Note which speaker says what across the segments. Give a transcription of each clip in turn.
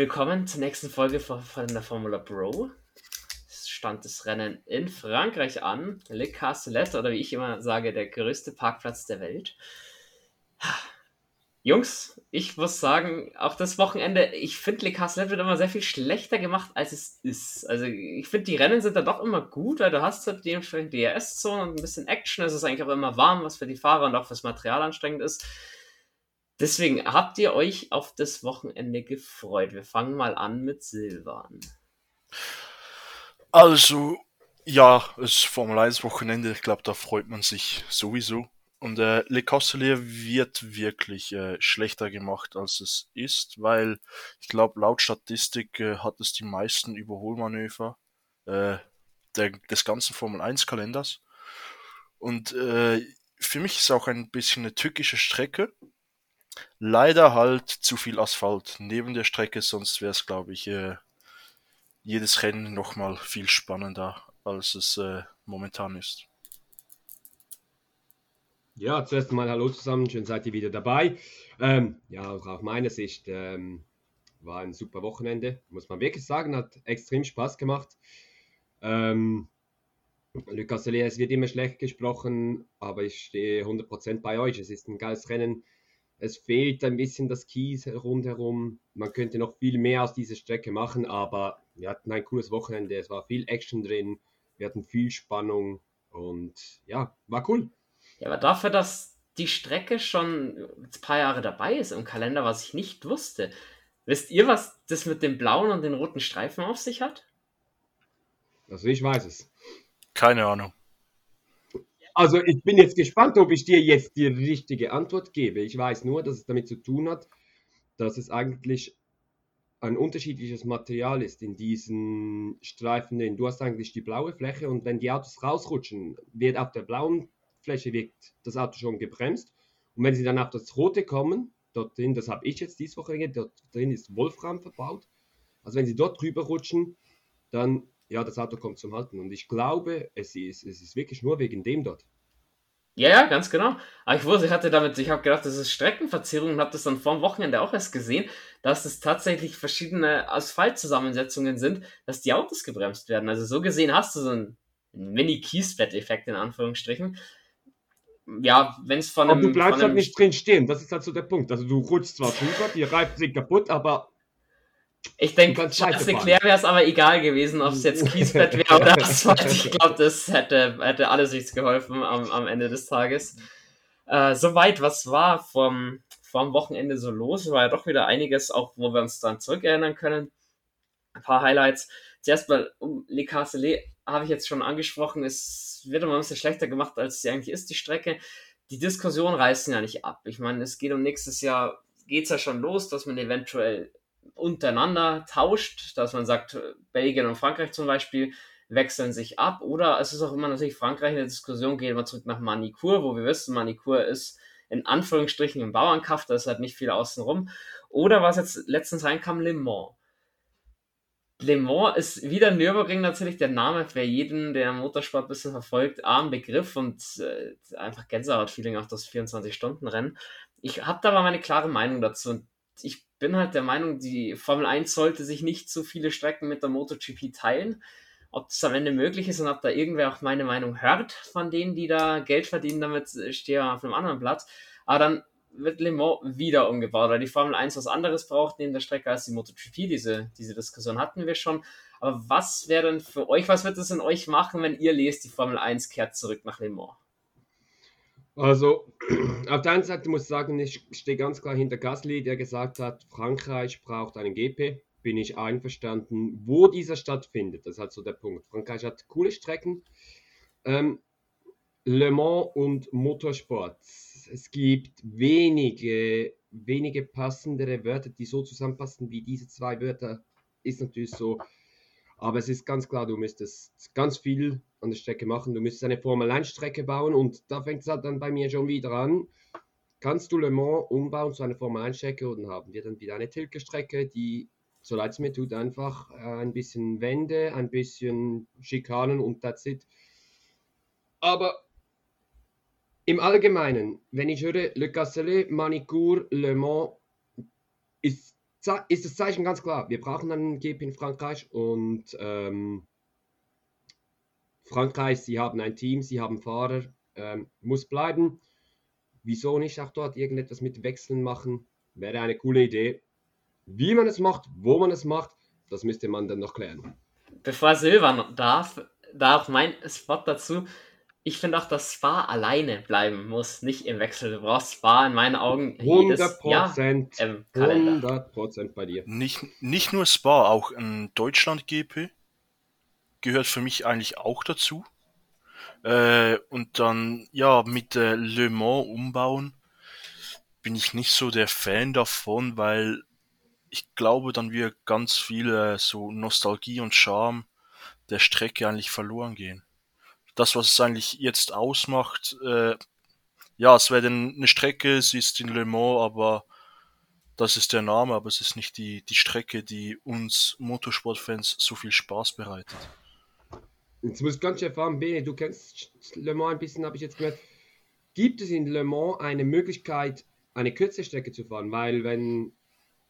Speaker 1: Willkommen zur nächsten Folge von der Formula Bro. Es stand das Rennen in Frankreich an. Le Castellet, oder wie ich immer sage, der größte Parkplatz der Welt. Jungs, ich muss sagen, auch das Wochenende, ich finde, Le Castellet wird immer sehr viel schlechter gemacht, als es ist. Also ich finde, die Rennen sind da doch immer gut, weil du hast halt dementsprechend DRS-Zone und ein bisschen Action. Es ist eigentlich auch immer warm, was für die Fahrer und auch fürs Material anstrengend ist. Deswegen, habt ihr euch auf das Wochenende gefreut? Wir fangen mal an mit Silvan.
Speaker 2: Also, ja, es Formel 1 Wochenende, ich glaube, da freut man sich sowieso. Und äh, Le Castellier wird wirklich äh, schlechter gemacht, als es ist, weil ich glaube, laut Statistik äh, hat es die meisten Überholmanöver äh, der, des ganzen Formel 1 Kalenders. Und äh, für mich ist auch ein bisschen eine tückische Strecke. Leider halt zu viel Asphalt neben der Strecke, sonst wäre es, glaube ich, äh, jedes Rennen nochmal viel spannender, als es äh, momentan ist.
Speaker 3: Ja, zuerst mal Hallo zusammen, schön seid ihr wieder dabei. Ähm, ja, auch aus meiner Sicht ähm, war ein super Wochenende, muss man wirklich sagen, hat extrem Spaß gemacht. Ähm, Lucas es wird immer schlecht gesprochen, aber ich stehe 100% bei euch. Es ist ein geiles Rennen. Es fehlt ein bisschen das Kies rundherum. Man könnte noch viel mehr aus dieser Strecke machen, aber wir hatten ein cooles Wochenende. Es war viel Action drin. Wir hatten viel Spannung und ja, war cool.
Speaker 1: Ja, aber dafür, dass die Strecke schon ein paar Jahre dabei ist im Kalender, was ich nicht wusste. Wisst ihr, was das mit dem blauen und den roten Streifen auf sich hat?
Speaker 3: Also ich weiß es.
Speaker 2: Keine Ahnung.
Speaker 3: Also ich bin jetzt gespannt, ob ich dir jetzt die richtige Antwort gebe. Ich weiß nur, dass es damit zu tun hat, dass es eigentlich ein unterschiedliches Material ist in diesen Streifen. Du hast eigentlich die blaue Fläche und wenn die Autos rausrutschen, wird auf der blauen Fläche wird das Auto schon gebremst. Und wenn sie dann auf das rote kommen, dort drin, das habe ich jetzt diese Woche dort drin ist Wolfram verbaut. Also wenn sie dort drüber rutschen, dann, ja, das Auto kommt zum Halten. Und ich glaube, es ist, es ist wirklich nur wegen dem dort.
Speaker 1: Ja, ja, ganz genau. Aber ich wusste, ich hatte damit, ich habe gedacht, das ist Streckenverzierung und habe das dann vor dem Wochenende auch erst gesehen, dass es tatsächlich verschiedene Asphaltzusammensetzungen sind, dass die Autos gebremst werden. Also so gesehen hast du so einen Mini-Kiesbett-Effekt in Anführungsstrichen ja, wenn es von
Speaker 3: einem. Aber du bleibst halt nicht drin stehen, das ist halt so der Punkt. Also du rutschst zwar drüber, die Reifen sind kaputt, aber.
Speaker 1: Ich denke, Charles Leclerc wäre es aber egal gewesen, ob es jetzt Kiesbett wäre oder Asphalt. Ich glaube, das hätte, hätte alles nichts geholfen am, am Ende des Tages. Äh, soweit, was war vom, vom Wochenende so los? War ja doch wieder einiges, auch wo wir uns dann zurückerinnern können. Ein paar Highlights. Zuerst mal um Le Castellet habe ich jetzt schon angesprochen, es wird immer ein bisschen schlechter gemacht, als sie eigentlich ist, die Strecke. Die Diskussion reißen ja nicht ab. Ich meine, es geht um nächstes Jahr, geht es ja schon los, dass man eventuell untereinander tauscht, dass man sagt, Belgien und Frankreich zum Beispiel wechseln sich ab. Oder es ist auch immer natürlich Frankreich in der Diskussion, gehen wir zurück nach Manikur, wo wir wissen, Manikur ist in Anführungsstrichen im Bauernkaff, da ist halt nicht viel außenrum. Oder was jetzt letztens reinkam, Le Mans. Le Mans ist wieder Nürburgring natürlich der Name für jeden, der Motorsport ein bisschen verfolgt, arm Begriff und äh, einfach Gänsehaut-Feeling auf das 24-Stunden-Rennen. Ich habe da aber meine klare Meinung dazu und ich bin halt der Meinung, die Formel 1 sollte sich nicht zu viele Strecken mit der MotoGP teilen. Ob das am Ende möglich ist und ob da irgendwer auch meine Meinung hört von denen, die da Geld verdienen, damit stehe auf einem anderen Blatt. Aber dann wird Le Mans wieder umgebaut, weil die Formel 1 was anderes braucht neben der Strecke als die MotoGP. Diese, diese Diskussion hatten wir schon. Aber was wäre denn für euch, was wird es in euch machen, wenn ihr lest, die Formel 1 kehrt zurück nach Le Mans?
Speaker 3: Also, auf der einen Seite muss ich sagen, ich stehe ganz klar hinter Gasly, der gesagt hat, Frankreich braucht einen GP. Bin ich einverstanden, wo dieser stattfindet. Das ist halt so der Punkt. Frankreich hat coole Strecken. Ähm, Le Mans und Motorsport es gibt wenige, wenige passendere Wörter, die so zusammenpassen wie diese zwei Wörter. Ist natürlich so. Aber es ist ganz klar, du müsstest ganz viel an der Strecke machen. Du müsstest eine Formel-1-Strecke bauen und da fängt es halt dann bei mir schon wieder an. Kannst du Le Mans umbauen zu einer Formel-1-Strecke und haben wir dann wieder eine Tilke-Strecke, die, so leid es mir tut, einfach äh, ein bisschen Wände, ein bisschen Schikanen und that's it. Aber im Allgemeinen, wenn ich höre Le Castellet, Manicourt, Le Mans, ist, ist das Zeichen ganz klar. Wir brauchen einen GP in Frankreich und ähm, Frankreich, sie haben ein Team, sie haben Fahrer, ähm, muss bleiben. Wieso nicht auch dort irgendetwas mit Wechseln machen? Wäre eine coole Idee. Wie man es macht, wo man es macht, das müsste man dann noch klären.
Speaker 1: Bevor Silvan darf, darf mein Spot dazu. Ich finde auch, dass Spa alleine bleiben muss, nicht im Wechsel. Du brauchst Spa in meinen Augen
Speaker 3: 100 Prozent. 100 Prozent bei dir.
Speaker 2: Nicht, nicht nur Spa, auch ein Deutschland-GP gehört für mich eigentlich auch dazu. Äh, und dann, ja, mit äh, Le Mans umbauen bin ich nicht so der Fan davon, weil ich glaube, dann wir ganz viele so Nostalgie und Charme der Strecke eigentlich verloren gehen. Das, was es eigentlich jetzt ausmacht, äh, ja, es wäre eine Strecke, sie ist in Le Mans, aber das ist der Name, aber es ist nicht die, die Strecke, die uns Motorsportfans so viel Spaß bereitet.
Speaker 3: Jetzt muss ich ganz schön erfahren, Bene, du kennst Le Mans ein bisschen, habe ich jetzt gehört. Gibt es in Le Mans eine Möglichkeit, eine kürzere Strecke zu fahren? Weil wenn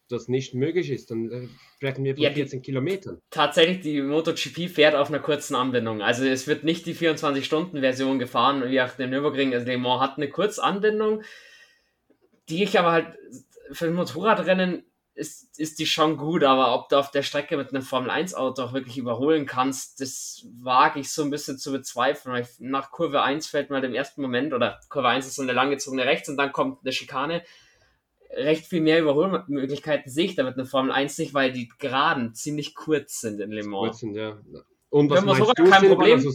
Speaker 3: das nicht möglich ist, dann äh, sprechen wir von ja, 14 Kilometern.
Speaker 1: Tatsächlich, die MotoGP fährt auf einer kurzen Anbindung. Also es wird nicht die 24-Stunden-Version gefahren, wie auch der Nürburgring. Also Le Mans hat eine Kurzanbindung, die ich aber halt für Motorradrennen ist, ist die schon gut, aber ob du auf der Strecke mit einem Formel-1-Auto auch wirklich überholen kannst, das wage ich so ein bisschen zu bezweifeln. Weil nach Kurve 1 fällt mal im ersten Moment, oder Kurve 1 ist so eine langgezogene Rechts und dann kommt eine Schikane. Recht viel mehr Überholmöglichkeiten sehe ich da mit einem Formel 1 nicht, weil die Geraden ziemlich kurz sind in Le Mans. Kurz sind, ja. Und was meinst du, kein Problem. Also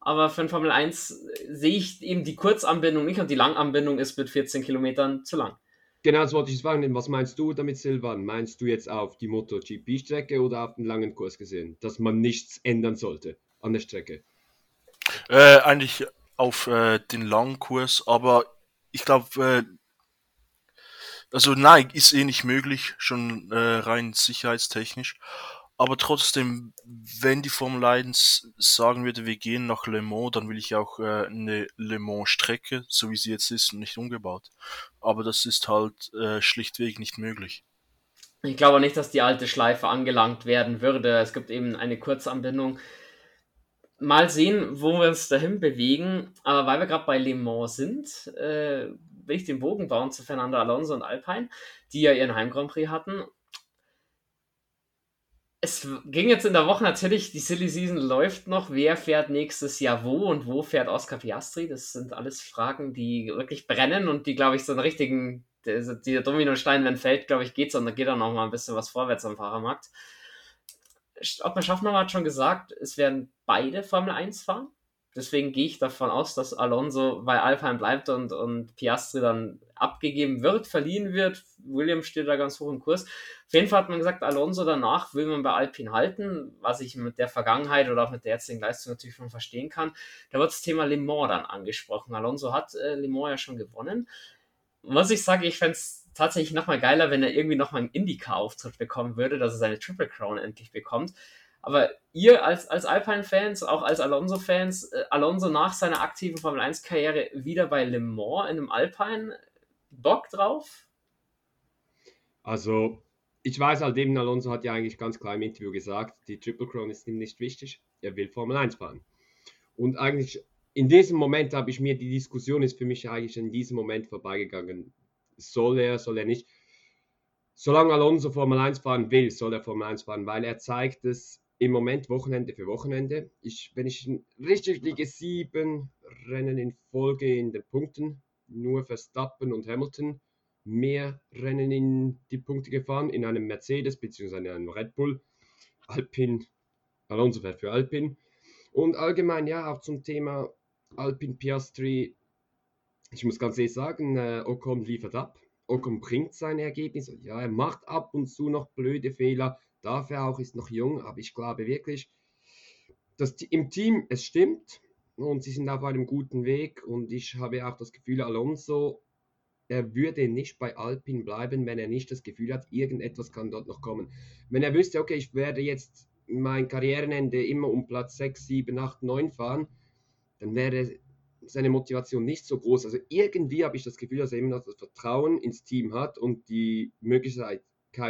Speaker 1: aber für ein Formel 1 sehe ich eben die Kurzanbindung nicht und die Langanbindung ist mit 14 Kilometern zu lang.
Speaker 3: Genau, das wollte ich fragen. Was meinst du damit, Silvan? Meinst du jetzt auf die MotoGP-Strecke oder auf den langen Kurs gesehen, dass man nichts ändern sollte an der Strecke?
Speaker 2: Äh, eigentlich auf äh, den langen Kurs, aber ich glaube, äh, also nein, ist eh nicht möglich, schon äh, rein sicherheitstechnisch. Aber trotzdem, wenn die Formel 1 sagen würde, wir gehen nach Le Mans, dann will ich auch äh, eine Le Mans Strecke, so wie sie jetzt ist, nicht umgebaut. Aber das ist halt äh, schlichtweg nicht möglich.
Speaker 1: Ich glaube nicht, dass die alte Schleife angelangt werden würde. Es gibt eben eine Kurzanbindung. Mal sehen, wo wir uns dahin bewegen. Aber weil wir gerade bei Le Mans sind, äh, will ich den Bogen bauen zu Fernando Alonso und Alpine, die ja ihren Heim Grand Prix hatten es ging jetzt in der Woche natürlich, die Silly Season läuft noch. Wer fährt nächstes Jahr wo und wo fährt Oscar Piastri? Das sind alles Fragen, die wirklich brennen und die, glaube ich, so einen richtigen, dieser Dominostein, wenn fällt, glaube ich, geht's und da geht dann noch mal ein bisschen was vorwärts am Fahrermarkt. Ottmar Schaffner hat schon gesagt, es werden beide Formel 1 fahren. Deswegen gehe ich davon aus, dass Alonso bei Alpine bleibt und, und Piastri dann abgegeben wird, verliehen wird. Williams steht da ganz hoch im Kurs. Auf jeden Fall hat man gesagt, Alonso danach will man bei Alpine halten, was ich mit der Vergangenheit oder auch mit der jetzigen Leistung natürlich schon verstehen kann. Da wird das Thema Le Mans dann angesprochen. Alonso hat äh, Le Mans ja schon gewonnen. Muss ich sagen, ich fände es tatsächlich nochmal geiler, wenn er irgendwie nochmal einen Indycar-Auftritt bekommen würde, dass er seine Triple Crown endlich bekommt. Aber ihr als, als Alpine-Fans, auch als Alonso-Fans, äh, Alonso nach seiner aktiven Formel-1-Karriere wieder bei Le Mans in einem Alpine, Bock drauf?
Speaker 3: Also, ich weiß halt eben, Alonso hat ja eigentlich ganz klar im Interview gesagt, die Triple Crown ist ihm nicht wichtig, er will Formel 1 fahren. Und eigentlich in diesem Moment habe ich mir, die Diskussion ist für mich eigentlich in diesem Moment vorbeigegangen. Soll er, soll er nicht? Solange Alonso Formel 1 fahren will, soll er Formel 1 fahren, weil er zeigt es im Moment Wochenende für Wochenende. Ich, wenn ich richtig liege, sieben Rennen in Folge in den Punkten, nur Verstappen und Hamilton mehr Rennen in die Punkte gefahren, in einem Mercedes bzw. in einem Red Bull. Alpin, Alonso fährt für Alpin. Und allgemein, ja, auch zum Thema Alpin Piastri. Ich muss ganz ehrlich sagen, äh, Ocon liefert ab. Ocon bringt seine Ergebnisse. Ja, er macht ab und zu noch blöde Fehler, darf er auch, ist noch jung, aber ich glaube wirklich, dass im Team es stimmt und sie sind auf einem guten Weg und ich habe auch das Gefühl, Alonso, er würde nicht bei Alpine bleiben, wenn er nicht das Gefühl hat, irgendetwas kann dort noch kommen. Wenn er wüsste, okay, ich werde jetzt mein Karrierenende immer um Platz 6, 7, 8, 9 fahren, dann wäre seine Motivation nicht so groß. Also irgendwie habe ich das Gefühl, dass er immer noch das Vertrauen ins Team hat und die Möglichkeit,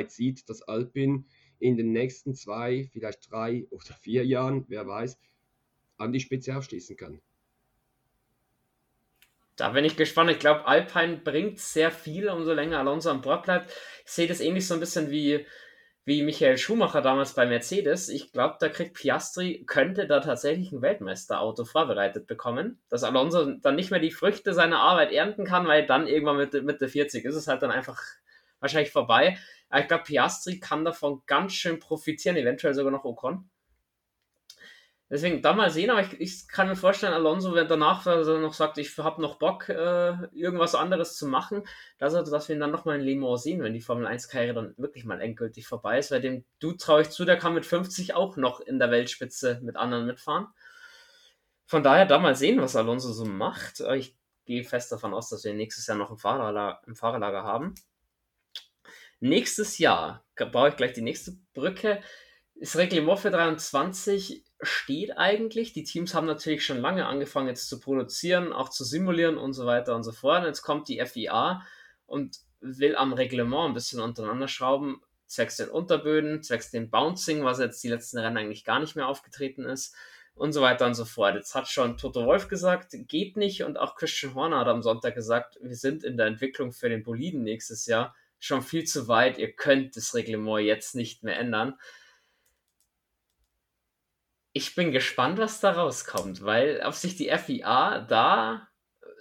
Speaker 3: sieht, dass Alpin in den nächsten zwei, vielleicht drei oder vier Jahren, wer weiß, an die Spitze aufschließen kann.
Speaker 1: Da bin ich gespannt. Ich glaube, Alpine bringt sehr viel, umso länger Alonso an Bord bleibt. Ich sehe das ähnlich so ein bisschen wie, wie Michael Schumacher damals bei Mercedes. Ich glaube, da kriegt Piastri, könnte da tatsächlich ein Weltmeisterauto vorbereitet bekommen, dass Alonso dann nicht mehr die Früchte seiner Arbeit ernten kann, weil dann irgendwann mit Mitte 40 ist es halt dann einfach wahrscheinlich vorbei. Aber ich glaube, Piastri kann davon ganz schön profitieren, eventuell sogar noch Ocon. Deswegen da mal sehen, aber ich, ich kann mir vorstellen, Alonso, wenn danach also noch sagt, ich habe noch Bock, äh, irgendwas anderes zu machen, dass, dass wir ihn dann nochmal in Le Mans sehen, wenn die Formel 1-Karriere dann wirklich mal endgültig vorbei ist, weil dem du traue ich zu, der kann mit 50 auch noch in der Weltspitze mit anderen mitfahren. Von daher da mal sehen, was Alonso so macht. Ich gehe fest davon aus, dass wir nächstes Jahr noch ein Fahrerlager, im Fahrerlager haben. Nächstes Jahr baue ich gleich die nächste Brücke. Das Reglement für 23 steht eigentlich. Die Teams haben natürlich schon lange angefangen jetzt zu produzieren, auch zu simulieren und so weiter und so fort. Und jetzt kommt die FIA und will am Reglement ein bisschen untereinander schrauben, zwecks den Unterböden, zwecks dem Bouncing, was jetzt die letzten Rennen eigentlich gar nicht mehr aufgetreten ist und so weiter und so fort. Jetzt hat schon Toto Wolf gesagt, geht nicht und auch Christian Horner hat am Sonntag gesagt, wir sind in der Entwicklung für den Boliden nächstes Jahr schon viel zu weit, ihr könnt das Reglement jetzt nicht mehr ändern ich bin gespannt, was da rauskommt, weil auf sich die FIA da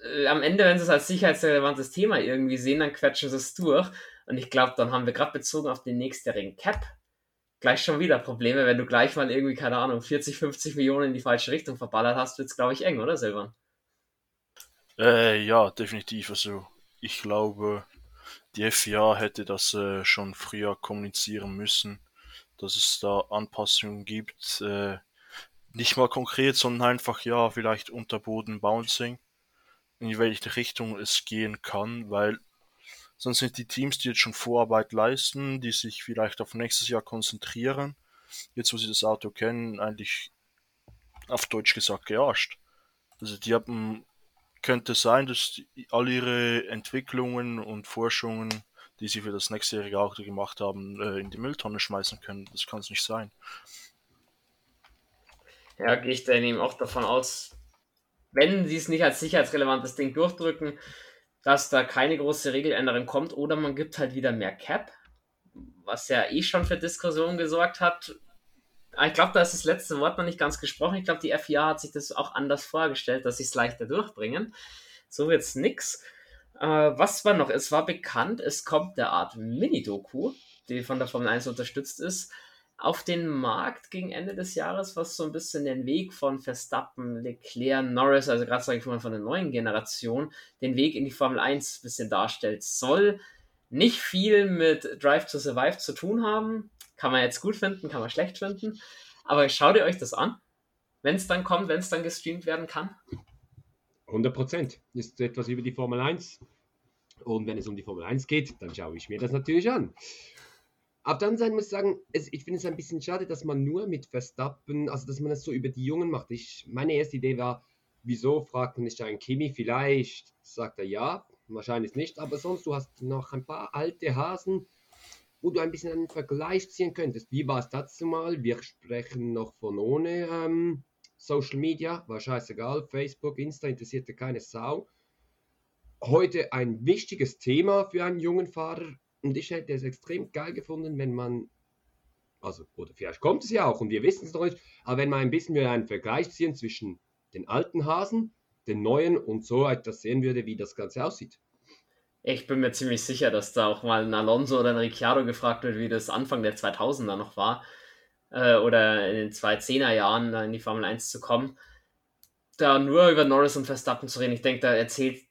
Speaker 1: äh, am Ende, wenn sie es als sicherheitsrelevantes Thema irgendwie sehen, dann quetschen sie es durch. Und ich glaube, dann haben wir gerade bezogen auf den nächstjährigen Cap gleich schon wieder Probleme, wenn du gleich mal irgendwie, keine Ahnung, 40, 50 Millionen in die falsche Richtung verballert hast, wird es, glaube ich, eng, oder Silvan?
Speaker 2: Äh, ja, definitiv. Also ich glaube, die FIA hätte das äh, schon früher kommunizieren müssen, dass es da Anpassungen gibt. Äh, nicht mal konkret, sondern einfach, ja, vielleicht Unterboden Bouncing, in welche Richtung es gehen kann, weil sonst sind die Teams, die jetzt schon Vorarbeit leisten, die sich vielleicht auf nächstes Jahr konzentrieren, jetzt wo sie das Auto kennen, eigentlich auf Deutsch gesagt gearscht. Also die haben, könnte sein, dass die, all ihre Entwicklungen und Forschungen, die sie für das nächstjährige Auto gemacht haben, äh, in die Mülltonne schmeißen können. Das kann es nicht sein.
Speaker 1: Ja, gehe ich dann eben auch davon aus, wenn sie es nicht als sicherheitsrelevantes Ding durchdrücken, dass da keine große Regeländerung kommt oder man gibt halt wieder mehr Cap, was ja eh schon für Diskussionen gesorgt hat. Ich glaube, da ist das letzte Wort noch nicht ganz gesprochen. Ich glaube, die FIA hat sich das auch anders vorgestellt, dass sie es leichter durchbringen. So wird es nix. Äh, was war noch? Es war bekannt, es kommt der Art Mini-Doku, die von der Formel 1 unterstützt ist, auf den Markt gegen Ende des Jahres, was so ein bisschen den Weg von Verstappen, Leclerc, Norris, also gerade sage ich mal von der neuen Generation, den Weg in die Formel 1 ein bisschen darstellt. Soll nicht viel mit Drive to Survive zu tun haben. Kann man jetzt gut finden, kann man schlecht finden. Aber schaut ihr euch das an, wenn es dann kommt, wenn es dann gestreamt werden kann.
Speaker 3: 100 Prozent. Ist etwas über die Formel 1. Und wenn es um die Formel 1 geht, dann schaue ich mir das natürlich an. Auf der anderen Seite muss ich sagen, es, ich finde es ein bisschen schade, dass man nur mit Verstappen, also dass man das so über die Jungen macht. Ich, meine erste Idee war, wieso fragt man nicht einen Kimi? Vielleicht sagt er ja, wahrscheinlich nicht, aber sonst, du hast noch ein paar alte Hasen, wo du ein bisschen einen Vergleich ziehen könntest. Wie war es dazu mal? Wir sprechen noch von ohne ähm, Social Media, war scheißegal, Facebook, Insta interessierte keine Sau. Heute ein wichtiges Thema für einen jungen Fahrer und ich hätte es extrem geil gefunden, wenn man, also, oder vielleicht kommt es ja auch und wir wissen es noch nicht, aber wenn man ein bisschen wieder einen Vergleich ziehen zwischen den alten Hasen, den neuen und so etwas sehen würde, wie das Ganze aussieht.
Speaker 1: Ich bin mir ziemlich sicher, dass da auch mal ein Alonso oder ein Ricciardo gefragt wird, wie das Anfang der 2000er noch war. Äh, oder in den 2010er Jahren in die Formel 1 zu kommen. Da nur über Norris und Verstappen zu reden, ich denke, da erzählt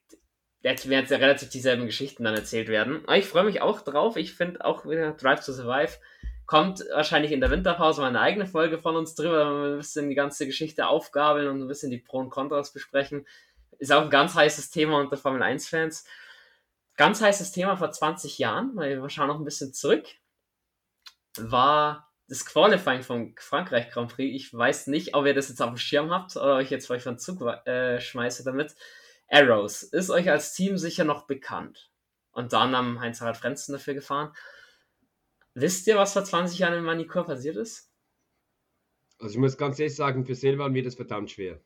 Speaker 1: jetzt werden ja relativ dieselben Geschichten dann erzählt werden. Aber ich freue mich auch drauf. Ich finde auch wieder Drive to Survive kommt wahrscheinlich in der Winterpause mal eine eigene Folge von uns drüber, wenn wir ein bisschen die ganze Geschichte aufgabeln und ein bisschen die Pro und Kontras besprechen. Ist auch ein ganz heißes Thema unter Formel 1-Fans. Ganz heißes Thema vor 20 Jahren, weil wir schauen noch ein bisschen zurück, war das Qualifying vom Frankreich Grand Prix. Ich weiß nicht, ob ihr das jetzt auf dem Schirm habt oder euch jetzt euch von Zug äh, schmeiße damit. Arrows ist euch als Team sicher noch bekannt. Und dann haben Heinz-Harald Frenzen dafür gefahren. wisst ihr, was vor 20 Jahren in Manikur passiert ist?
Speaker 3: Also ich muss ganz ehrlich sagen, für Silvan wird es verdammt schwer.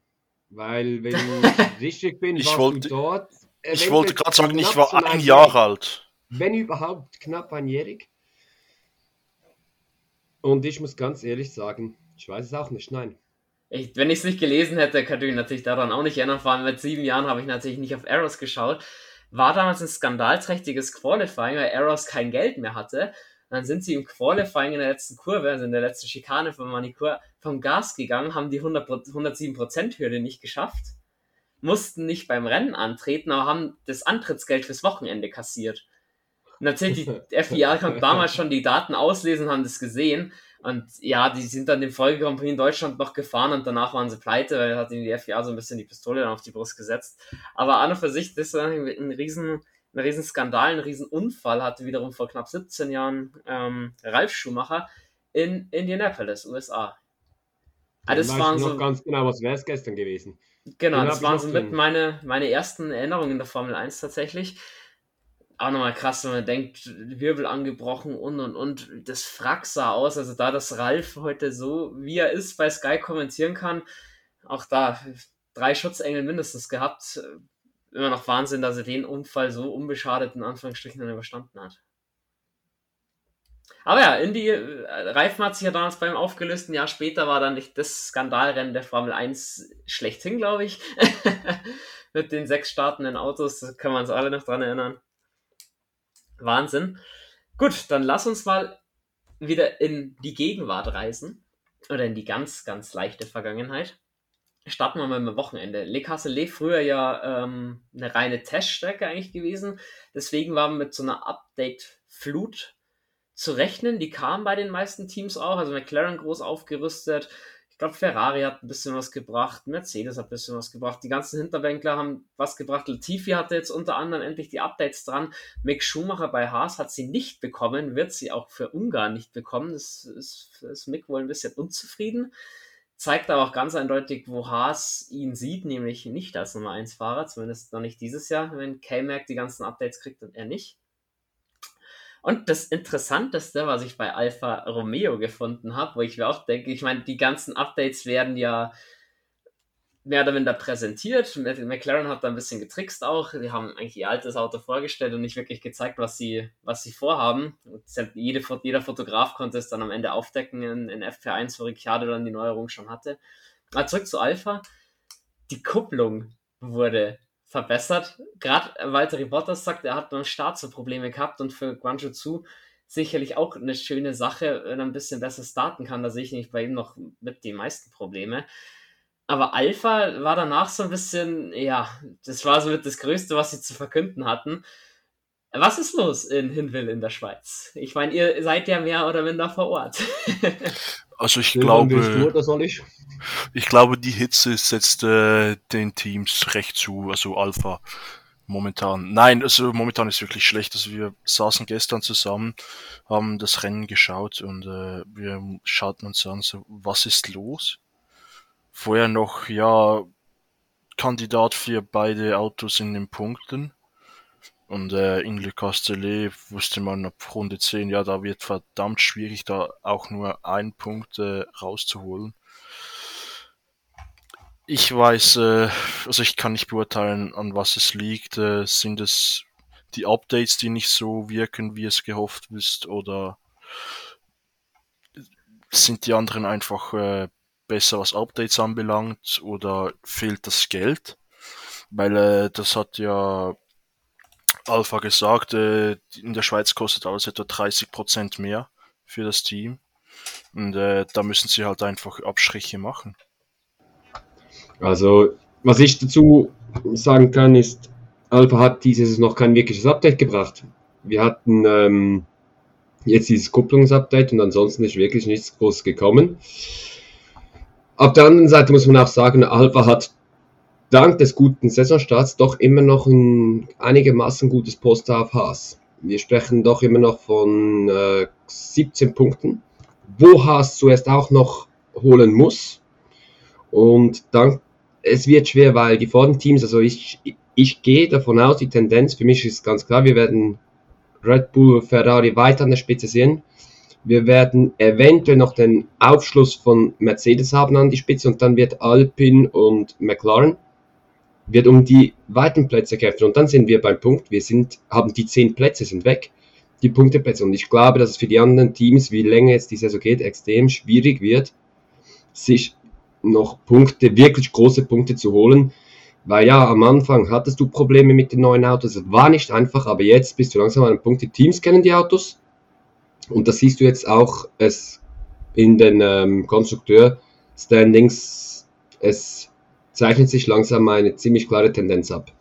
Speaker 3: Weil, wenn ich richtig bin,
Speaker 2: Ich
Speaker 3: warst
Speaker 2: wollte-
Speaker 3: du dort.
Speaker 2: Ich wollte gerade sagen, ich war ein Jahr alt.
Speaker 3: Wenn überhaupt knapp einjährig. Und ich muss ganz ehrlich sagen, ich weiß es auch nicht, nein.
Speaker 1: Ich, wenn ich es nicht gelesen hätte, könnte ich mich natürlich daran auch nicht erinnern. Vor allem mit sieben Jahren habe ich natürlich nicht auf Arrows geschaut. War damals ein skandalträchtiges Qualifying, weil Arrows kein Geld mehr hatte. Dann sind sie im Qualifying in der letzten Kurve, also in der letzten Schikane von Manikur, vom Gas gegangen, haben die 100, 107% Hürde nicht geschafft, mussten nicht beim Rennen antreten, aber haben das Antrittsgeld fürs Wochenende kassiert. Und natürlich, die FIA konnte damals schon die Daten auslesen, haben das gesehen. Und ja, die sind dann den Folge Grand Prix in Deutschland noch gefahren und danach waren sie pleite, weil hat ihnen die FIA so ein bisschen die Pistole dann auf die Brust gesetzt. Aber an und für sich, das war ein, riesen, ein riesen Skandal, ein riesen Unfall hatte wiederum vor knapp 17 Jahren ähm, Ralf Schumacher in Indianapolis, USA. Ah, das
Speaker 3: Weißt
Speaker 1: waren
Speaker 3: du noch
Speaker 1: so,
Speaker 3: ganz genau, was wäre es gestern gewesen?
Speaker 1: genau,
Speaker 3: den
Speaker 1: das
Speaker 3: ich
Speaker 1: waren so mit meine, meine ersten Erinnerungen in der Formel 1 tatsächlich. Auch nochmal krass, wenn man denkt, Wirbel angebrochen und und und. Das Frack sah aus, also da das Ralf heute so, wie er ist, bei Sky kommentieren kann, auch da drei Schutzengel mindestens gehabt. Immer noch Wahnsinn, dass er den Unfall so unbeschadet in Anführungsstrichen dann überstanden hat. Aber ja, Indy, äh, Reifen hat sich ja damals beim aufgelöst. Ein Jahr später war dann nicht das Skandalrennen der Formel 1 schlechthin, glaube ich. Mit den sechs startenden Autos, da können wir uns alle noch dran erinnern. Wahnsinn. Gut, dann lass uns mal wieder in die Gegenwart reisen. Oder in die ganz, ganz leichte Vergangenheit. Starten wir mal mit dem Wochenende. Le Castellet früher ja ähm, eine reine Teststrecke eigentlich gewesen. Deswegen war mit so einer Update-Flut zu rechnen. Die kam bei den meisten Teams auch. Also McLaren groß aufgerüstet. Ich glaube, Ferrari hat ein bisschen was gebracht. Mercedes hat ein bisschen was gebracht. Die ganzen Hinterbänkler haben was gebracht. Latifi hatte jetzt unter anderem endlich die Updates dran. Mick Schumacher bei Haas hat sie nicht bekommen, wird sie auch für Ungarn nicht bekommen. Das ist, ist Mick wohl ein bisschen unzufrieden. Zeigt aber auch ganz eindeutig, wo Haas ihn sieht, nämlich nicht als Nummer 1 Fahrer, zumindest noch nicht dieses Jahr, wenn K-Mac die ganzen Updates kriegt und er nicht. Und das Interessanteste, was ich bei Alfa Romeo gefunden habe, wo ich mir auch denke, ich meine, die ganzen Updates werden ja mehr oder minder präsentiert. McLaren hat da ein bisschen getrickst auch. Die haben eigentlich ihr altes Auto vorgestellt und nicht wirklich gezeigt, was sie, was sie vorhaben. Und jede, jeder Fotograf konnte es dann am Ende aufdecken in, in FP1, wo Ricciardo dann die Neuerung schon hatte. Aber zurück zu Alpha. Die Kupplung wurde verbessert. Gerade Walter Bottas sagt, er hat beim Start so Probleme gehabt und für Guangzhou Zu sicherlich auch eine schöne Sache, wenn er ein bisschen besser starten kann. Da sehe ich nicht bei ihm noch mit die meisten Probleme. Aber Alpha war danach so ein bisschen, ja, das war so mit das Größte, was sie zu verkünden hatten. Was ist los in Hinwil in der Schweiz? Ich meine, ihr seid ja mehr oder minder vor Ort.
Speaker 2: Also ich
Speaker 3: du
Speaker 2: glaube,
Speaker 3: ich
Speaker 2: glaube, die Hitze setzt äh, den Teams recht zu, also Alpha momentan. Nein, also momentan ist wirklich schlecht. Also wir saßen gestern zusammen, haben das Rennen geschaut und äh, wir schauten uns an, so, was ist los? Vorher noch, ja, Kandidat für beide Autos in den Punkten. Und äh, in Le Castellet wusste man ab Runde 10, ja, da wird verdammt schwierig, da auch nur ein Punkt äh, rauszuholen. Ich weiß, äh, also ich kann nicht beurteilen, an was es liegt. Äh, sind es die Updates, die nicht so wirken, wie es gehofft ist, oder sind die anderen einfach äh, besser, was Updates anbelangt, oder fehlt das Geld? Weil äh, das hat ja Alpha gesagt, äh, in der Schweiz kostet alles etwa 30% mehr für das Team. Und äh, da müssen sie halt einfach Abstriche machen.
Speaker 3: Also, was ich dazu sagen kann, ist, Alpha hat dieses noch kein wirkliches Update gebracht. Wir hatten ähm, jetzt dieses Kupplungsupdate und ansonsten ist wirklich nichts groß gekommen. Auf der anderen Seite muss man auch sagen, Alpha hat dank des guten Saisonstarts doch immer noch ein einigermaßen gutes Poster auf Haas. Wir sprechen doch immer noch von äh, 17 Punkten, wo Haas zuerst auch noch holen muss. Und dann, es wird schwer, weil die vorderen Teams, also ich, ich gehe davon aus, die Tendenz für mich ist ganz klar, wir werden Red Bull, Ferrari weiter an der Spitze sehen. Wir werden eventuell noch den Aufschluss von Mercedes haben an die Spitze und dann wird Alpine und McLaren wird um die weiten Plätze kämpfen. Und dann sind wir beim Punkt, wir sind, haben die zehn Plätze, sind weg, die Punkteplätze. Und ich glaube, dass es für die anderen Teams, wie länger jetzt die Saison geht, extrem schwierig wird, sich noch Punkte, wirklich große Punkte zu holen. Weil ja, am Anfang hattest du Probleme mit den neuen Autos. Es war nicht einfach, aber jetzt bist du langsam an einem Punkt. Die Teams kennen die Autos. Und das siehst du jetzt auch es in den ähm, Konstrukteur-Standings. Es zeichnet sich langsam eine ziemlich klare Tendenz ab.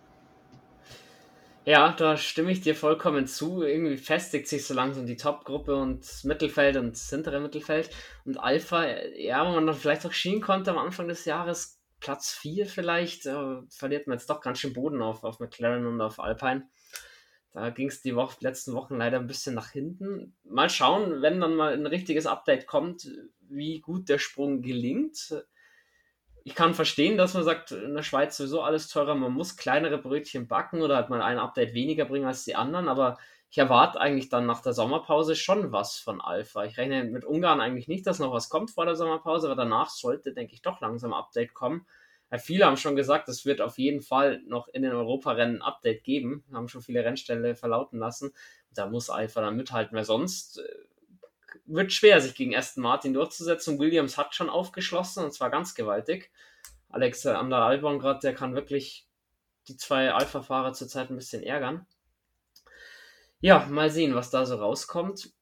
Speaker 1: Ja, da stimme ich dir vollkommen zu. Irgendwie festigt sich so langsam die Top-Gruppe und Mittelfeld und das hintere Mittelfeld. Und Alpha, ja, wo man dann vielleicht auch schienen konnte am Anfang des Jahres, Platz 4 vielleicht, äh, verliert man jetzt doch ganz schön Boden auf, auf McLaren und auf Alpine. Da ging es die Woche, letzten Wochen leider ein bisschen nach hinten. Mal schauen, wenn dann mal ein richtiges Update kommt, wie gut der Sprung gelingt ich kann verstehen, dass man sagt, in der Schweiz sowieso alles teurer, man muss kleinere Brötchen backen oder halt mal ein Update weniger bringen als die anderen, aber ich erwarte eigentlich dann nach der Sommerpause schon was von Alpha. Ich rechne mit Ungarn eigentlich nicht, dass noch was kommt vor der Sommerpause, aber danach sollte, denke ich, doch langsam ein Update kommen. Ja, viele haben schon gesagt, es wird auf jeden Fall noch in den Europarennen ein Update geben, haben schon viele Rennställe verlauten lassen. Da muss Alpha dann mithalten, weil sonst äh, wird schwer, sich gegen Aston Martin durchzusetzen. Williams hat schon aufgeschlossen und zwar ganz gewaltig. Alexander Albon gerade, der kann wirklich die zwei Alpha-Fahrer zurzeit ein bisschen ärgern. Ja, mal sehen, was da so rauskommt.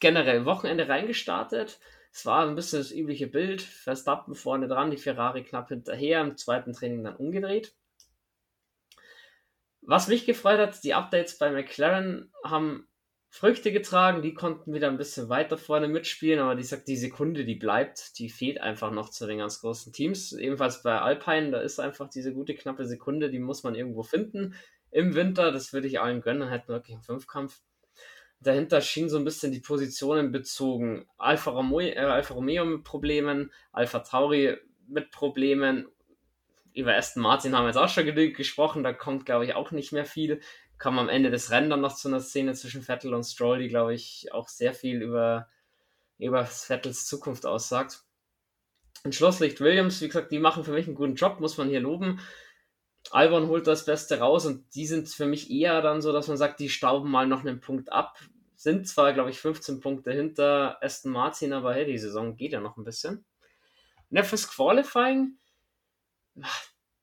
Speaker 1: Generell Wochenende reingestartet. Es war ein bisschen das übliche Bild. Verstappen vorne dran, die Ferrari knapp hinterher, im zweiten Training dann umgedreht. Was mich gefreut hat, die Updates bei McLaren haben Früchte getragen, die konnten wieder ein bisschen weiter vorne mitspielen, aber die sagt, die Sekunde, die bleibt, die fehlt einfach noch zu den ganz großen Teams. Ebenfalls bei Alpine, da ist einfach diese gute knappe Sekunde, die muss man irgendwo finden. Im Winter, das würde ich allen gönnen, dann hätten wir wirklich einen Fünfkampf. Dahinter schien so ein bisschen die Positionen bezogen. Alfa Romeo, äh, Alfa Romeo mit Problemen, Alfa Tauri mit Problemen. Über Aston Martin haben wir jetzt auch schon genügend gesprochen, da kommt, glaube ich, auch nicht mehr viel kam am Ende des Rennen dann noch zu einer Szene zwischen Vettel und Stroll, die, glaube ich, auch sehr viel über, über Vettels Zukunft aussagt. Und Schlusslicht Williams, wie gesagt, die machen für mich einen guten Job, muss man hier loben. Albon holt das Beste raus und die sind für mich eher dann so, dass man sagt, die stauben mal noch einen Punkt ab. Sind zwar, glaube ich, 15 Punkte hinter Aston Martin, aber hey, die Saison geht ja noch ein bisschen. Ja, fürs Qualifying,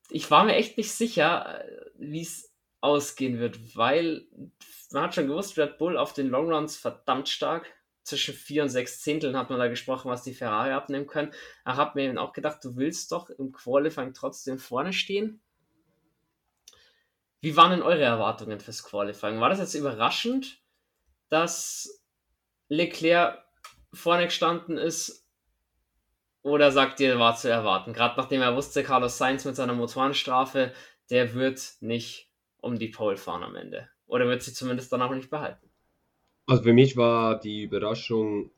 Speaker 1: ich war mir echt nicht sicher, wie es ausgehen wird, weil man hat schon gewusst, Red Bull auf den Longruns verdammt stark. Zwischen vier und sechs Zehnteln hat man da gesprochen, was die Ferrari abnehmen können. Ich habe mir auch gedacht, du willst doch im Qualifying trotzdem vorne stehen. Wie waren denn eure Erwartungen fürs Qualifying? War das jetzt überraschend, dass Leclerc vorne gestanden ist? Oder sagt ihr, war zu erwarten? Gerade nachdem er wusste, Carlos Sainz mit seiner Motorenstrafe, der wird nicht um die Pole fahren am Ende. Oder wird sie zumindest dann auch nicht behalten?
Speaker 3: Also für mich war die Überraschung,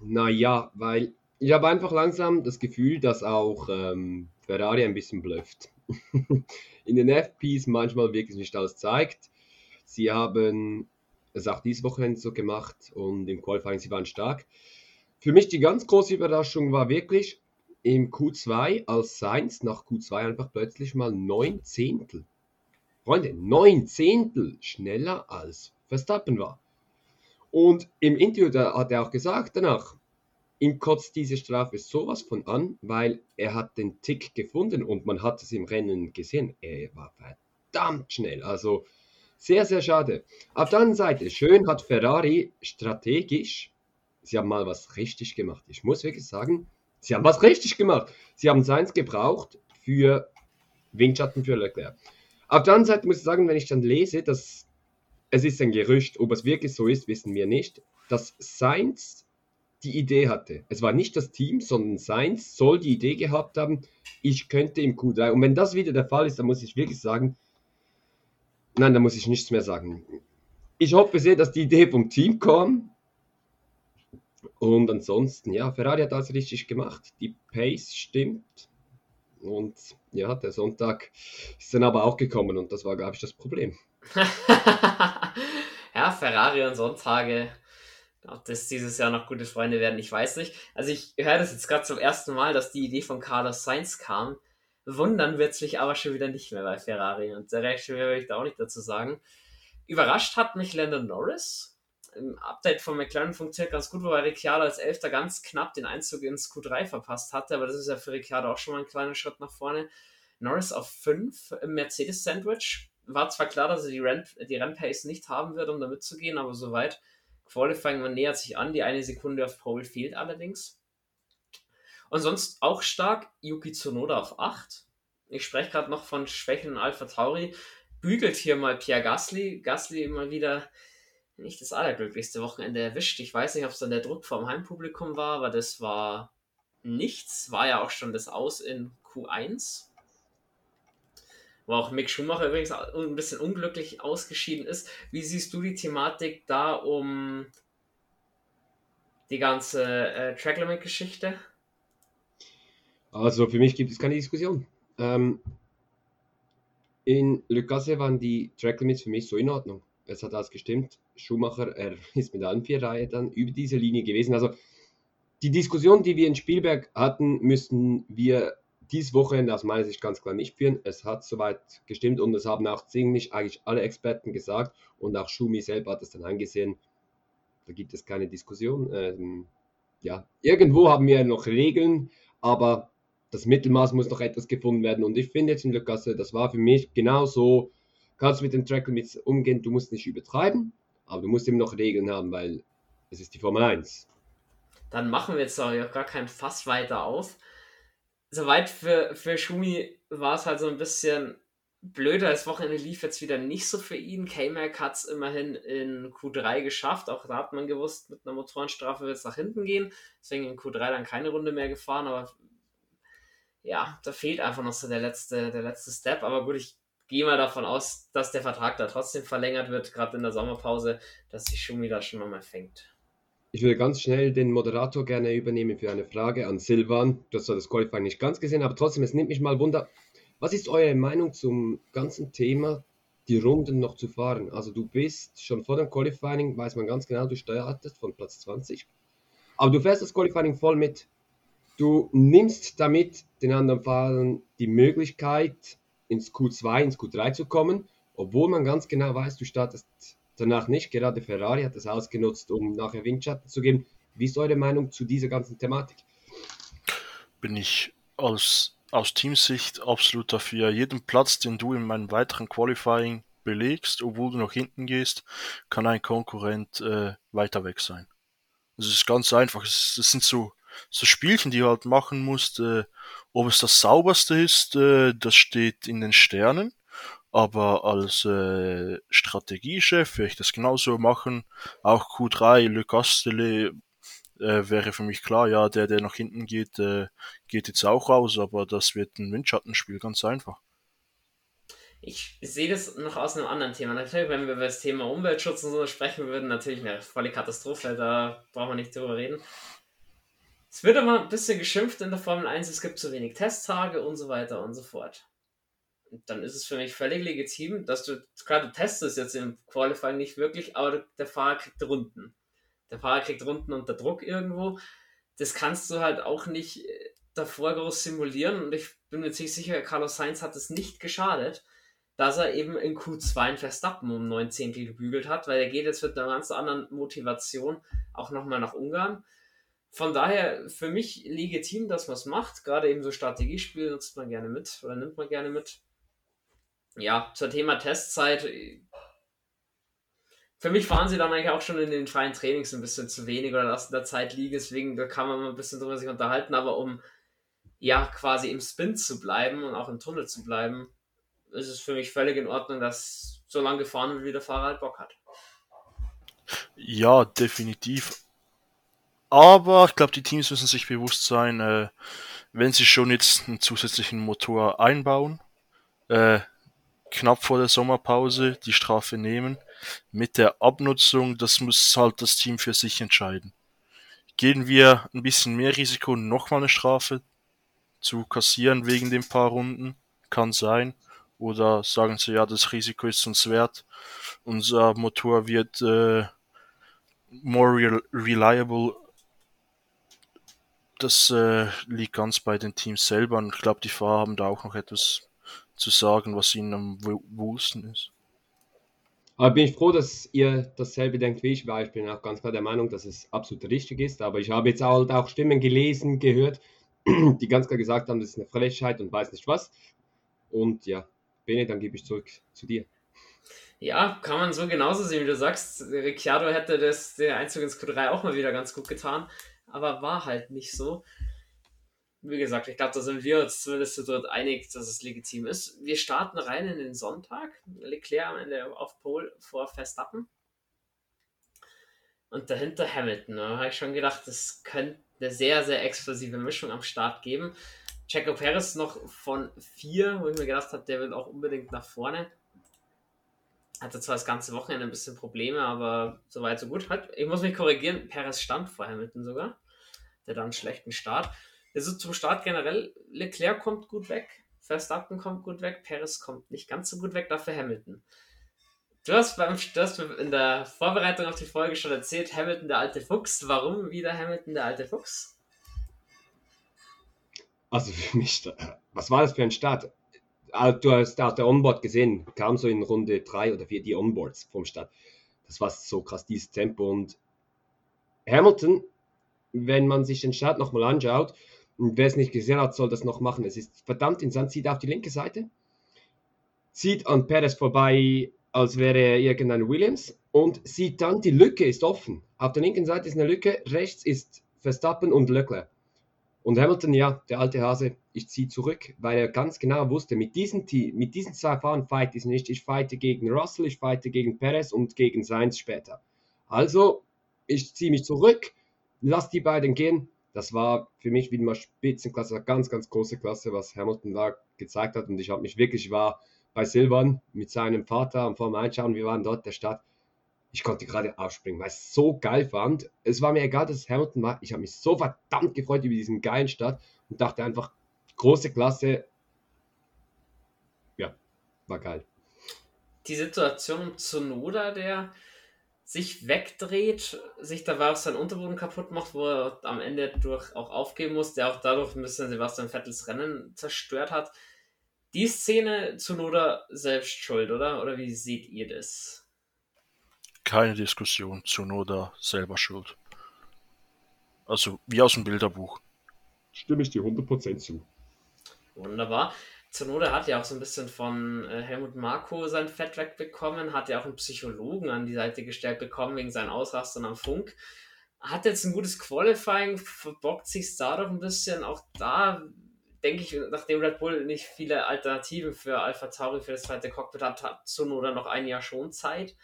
Speaker 3: naja, weil ich habe einfach langsam das Gefühl, dass auch ähm, Ferrari ein bisschen blufft. In den FPs manchmal wirklich nicht alles zeigt. Sie haben es auch dieses Wochenende so gemacht und im Qualifying sie waren stark. Für mich die ganz große Überraschung war wirklich im Q2 als Sainz nach Q2 einfach plötzlich mal neun Zehntel Freunde, neun Zehntel schneller als Verstappen war. Und im Interview hat er auch gesagt danach, ihm kotzt diese Strafe sowas von an, weil er hat den Tick gefunden und man hat es im Rennen gesehen. Er war verdammt schnell. Also sehr, sehr schade. Auf der anderen Seite, schön hat Ferrari strategisch, sie haben mal was richtig gemacht. Ich muss wirklich sagen, sie haben was richtig gemacht. Sie haben seins gebraucht für Windschatten für Leclerc. Auf der anderen Seite muss ich sagen, wenn ich dann lese, dass es ist ein Gerücht, ob es wirklich so ist, wissen wir nicht, dass Sainz die Idee hatte. Es war nicht das Team, sondern Sainz soll die Idee gehabt haben, ich könnte im Q3. Und wenn das wieder der Fall ist, dann muss ich wirklich sagen, nein, da muss ich nichts mehr sagen. Ich hoffe sehr, dass die Idee vom Team kommt. Und ansonsten, ja, Ferrari hat alles richtig gemacht. Die Pace stimmt. Und ja, der Sonntag ist dann aber auch gekommen und das war, glaube ich, das Problem.
Speaker 1: ja, Ferrari und Sonntage, Ob das dieses Jahr noch gute Freunde werden, ich weiß nicht. Also ich höre das jetzt gerade zum ersten Mal, dass die Idee von Carlos Sainz kam. Wundern wird es mich aber schon wieder nicht mehr bei Ferrari. Und der recht will ich da auch nicht dazu sagen. Überrascht hat mich Landon Norris. Im Update von McLaren funktioniert ganz gut, wobei Ricciardo als Elfter ganz knapp den Einzug ins Q3 verpasst hatte. Aber das ist ja für Ricciardo auch schon mal ein kleiner Schritt nach vorne. Norris auf 5 im Mercedes-Sandwich. War zwar klar, dass er die, Renn die nicht haben wird, um da mitzugehen, aber soweit. Qualifying, man nähert sich an. Die eine Sekunde auf Pole fehlt allerdings. Und sonst auch stark Yuki Tsunoda auf 8. Ich spreche gerade noch von Schwächen in Alpha Tauri. Bügelt hier mal Pierre Gasly. Gasly immer wieder nicht das allerglücklichste Wochenende erwischt. Ich weiß nicht, ob es dann der Druck vom Heimpublikum war, aber das war nichts. War ja auch schon das Aus in Q1 wo auch Mick Schumacher übrigens ein bisschen unglücklich ausgeschieden ist. Wie siehst du die Thematik da um die ganze äh, Tracklimit-Geschichte?
Speaker 3: Also für mich gibt es keine Diskussion. Ähm, in Le Casse waren die Tracklimits für mich so in Ordnung. Es hat alles gestimmt. Schumacher er ist mit der Anvierreihe dann über diese Linie gewesen. Also die Diskussion, die wir in Spielberg hatten, müssten wir dieses Wochenende aus meiner Sicht ganz klar nicht führen. Es hat soweit gestimmt und es haben auch ziemlich eigentlich alle Experten gesagt und auch Schumi selber hat es dann eingesehen. Da gibt es keine Diskussion. Ähm, ja, irgendwo haben wir noch Regeln, aber das Mittelmaß muss noch etwas gefunden werden. Und ich finde jetzt in der Kasse, das war für mich genau so, kannst du mit dem Track mit umgehen, du musst nicht übertreiben, aber du musst eben noch Regeln haben, weil es ist die Formel 1.
Speaker 1: Dann machen wir jetzt auch gar kein Fass weiter auf soweit für, für Schumi war es halt so ein bisschen blöder. Das Wochenende lief jetzt wieder nicht so für ihn. K-Mac hat es immerhin in Q3 geschafft. Auch da hat man gewusst, mit einer Motorenstrafe wird es nach hinten gehen. Deswegen in Q3 dann keine Runde mehr gefahren. Aber ja, da fehlt einfach noch so der letzte, der letzte Step. Aber gut, ich gehe mal davon aus, dass der Vertrag da trotzdem verlängert wird, gerade in der Sommerpause, dass sich Schumi da schon nochmal fängt.
Speaker 3: Ich würde ganz schnell den Moderator gerne übernehmen für eine Frage an Silvan. Du hast das Qualifying nicht ganz gesehen, aber trotzdem, es nimmt mich mal Wunder. Was ist eure Meinung zum ganzen Thema, die Runden noch zu fahren? Also du bist schon vor dem Qualifying, weiß man ganz genau, du startest von Platz 20. Aber du fährst das Qualifying voll mit. Du nimmst damit den anderen Fahrern die Möglichkeit, ins Q2, ins Q3 zu kommen, obwohl man ganz genau weiß, du startest danach nicht. Gerade Ferrari hat das ausgenutzt, um nachher Windschatten zu geben. Wie ist eure Meinung zu dieser ganzen Thematik?
Speaker 2: Bin ich aus, aus Teamsicht absolut dafür. Jeden Platz, den du in meinem weiteren Qualifying belegst, obwohl du nach hinten gehst, kann ein Konkurrent äh, weiter weg sein. Das ist ganz einfach. Das, sind so, so Spielchen, die du halt machen musst. Äh, ob es das sauberste ist, äh, das steht in den Sternen. Aber als äh, Strategiechef würde ich das genauso machen. Auch Q3, Le Castellet äh, wäre für mich klar, ja, der, der nach hinten geht, äh, geht jetzt auch raus, aber das wird ein Windschattenspiel, ganz einfach.
Speaker 1: Ich sehe das noch aus einem anderen Thema. Natürlich, wenn wir über das Thema Umweltschutz und so sprechen würden, natürlich eine volle Katastrophe, da brauchen wir nicht drüber reden. Es wird immer ein bisschen geschimpft in der Formel 1, es gibt zu wenig Testtage und so weiter und so fort dann ist es für mich völlig legitim, dass du, klar, du testest jetzt im Qualifying nicht wirklich, aber der Fahrer kriegt Runden. Der Fahrer kriegt Runden unter Druck irgendwo. Das kannst du halt auch nicht äh, davor groß simulieren und ich bin mir ziemlich sicher, Carlos Sainz hat es nicht geschadet, dass er eben in Q2 ein Verstappen um 9 Zehntel gebügelt hat, weil er geht jetzt mit einer ganz anderen Motivation auch nochmal nach Ungarn. Von daher für mich legitim, dass man es macht. Gerade eben so Strategiespiele nutzt man gerne mit oder nimmt man gerne mit ja, zum Thema Testzeit. Für mich fahren sie dann eigentlich auch schon in den freien Trainings ein bisschen zu wenig oder lassen der Zeit liegen, deswegen da kann man mal ein bisschen drüber sich unterhalten, aber um ja quasi im Spin zu bleiben und auch im Tunnel zu bleiben, ist es für mich völlig in Ordnung, dass so lange gefahren wird, wie der Fahrer halt Bock hat.
Speaker 2: Ja, definitiv. Aber ich glaube, die Teams müssen sich bewusst sein, äh, wenn sie schon jetzt einen zusätzlichen Motor einbauen, äh, knapp vor der Sommerpause die Strafe nehmen. Mit der Abnutzung, das muss halt das Team für sich entscheiden. Gehen wir ein bisschen mehr Risiko, nochmal eine Strafe zu kassieren wegen den paar Runden? Kann sein. Oder sagen sie, ja, das Risiko ist uns wert. Unser Motor wird äh, more re reliable. Das äh, liegt ganz bei den Teams selber und ich glaube, die Fahrer haben da auch noch etwas zu sagen, was ihnen am wohlsten ist.
Speaker 3: Aber bin ich froh, dass ihr dasselbe denkt wie ich, weil ich bin auch ganz klar der Meinung, dass es absolut richtig ist. Aber ich habe jetzt halt auch Stimmen gelesen, gehört, die ganz klar gesagt haben, das ist eine Frechheit und weiß nicht was. Und ja, Bene, dann gebe ich zurück zu dir.
Speaker 1: Ja, kann man so genauso sehen, wie du sagst. Ricciardo hätte das, der Einzug ins Q3 auch mal wieder ganz gut getan, aber war halt nicht so. Wie gesagt, ich glaube, da sind wir uns zumindest dort einig, dass es legitim ist. Wir starten rein in den Sonntag. Leclerc am Ende auf Pole vor Verstappen. Und dahinter Hamilton. Da habe ich schon gedacht, das könnte eine sehr, sehr explosive Mischung am Start geben. Checo Perez noch von vier, wo ich mir gedacht habe, der will auch unbedingt nach vorne. Hatte zwar das ganze Wochenende ein bisschen Probleme, aber soweit so gut. Ich muss mich korrigieren, Perez stand vor Hamilton sogar. Der dann einen schlechten Start. Also zum Start generell, Leclerc kommt gut weg, Verstappen kommt gut weg, Perez kommt nicht ganz so gut weg, dafür Hamilton. Du hast, beim, du hast in der Vorbereitung auf die Folge schon erzählt, Hamilton der alte Fuchs. Warum wieder Hamilton der alte Fuchs?
Speaker 3: Also für mich, was war das für ein Start? Ah, du hast auch der Onboard gesehen, kam so in Runde 3 oder 4 die Onboards vom Start. Das war so krass, dieses Tempo. Und Hamilton, wenn man sich den Start nochmal anschaut, und wer es nicht gesehen hat, soll das noch machen. Es ist verdammt interessant, zieht auf die linke Seite, zieht an Perez vorbei, als wäre er irgendein Williams und sieht dann, die Lücke ist offen. Auf der linken Seite ist eine Lücke, rechts ist Verstappen und Leclerc. Und Hamilton, ja, der alte Hase, ich ziehe zurück, weil er ganz genau wusste, mit diesen, mit diesen zwei Fahren fight ich nicht. Ich fighte gegen Russell, ich fighte gegen Perez und gegen Sainz später. Also, ich ziehe mich zurück, lass die beiden gehen. Das war für mich wieder mal Spitzenklasse, ganz, ganz große Klasse, was Hamilton da gezeigt hat. Und ich habe mich wirklich, ich war bei Silvan mit seinem Vater am Formel 1 schauen, wir waren dort der Stadt ich konnte gerade aufspringen, weil ich es so geil fand. Es war mir egal, dass es Hamilton war. Ich habe mich so verdammt gefreut über diesen geilen Start und dachte einfach, große Klasse. Ja, war geil.
Speaker 1: Die Situation zu Noda, der sich wegdreht, sich dabei auch seinen Unterboden kaputt macht, wo er am Ende durch auch aufgeben muss, der auch dadurch ein bisschen Sebastian Vettels Rennen zerstört hat. Die Szene zu Noda selbst schuld, oder? Oder wie seht ihr das?
Speaker 2: Keine Diskussion. Zunoda selber schuld. Also wie aus dem Bilderbuch.
Speaker 3: Stimme ich dir 100% zu.
Speaker 1: Wunderbar. Zunoda hat ja auch so ein bisschen von äh, Helmut Marko sein Fett wegbekommen, hat ja auch einen Psychologen an die Seite gestellt bekommen wegen seinen Ausrastern am Funk. Hat jetzt ein gutes Qualifying, verbockt sich da doch ein bisschen. Auch da denke ich, nachdem Red Bull nicht viele Alternativen für Alpha Tauri für das zweite Cockpit hat, hat Zunoda noch ein Jahr schon Zeit.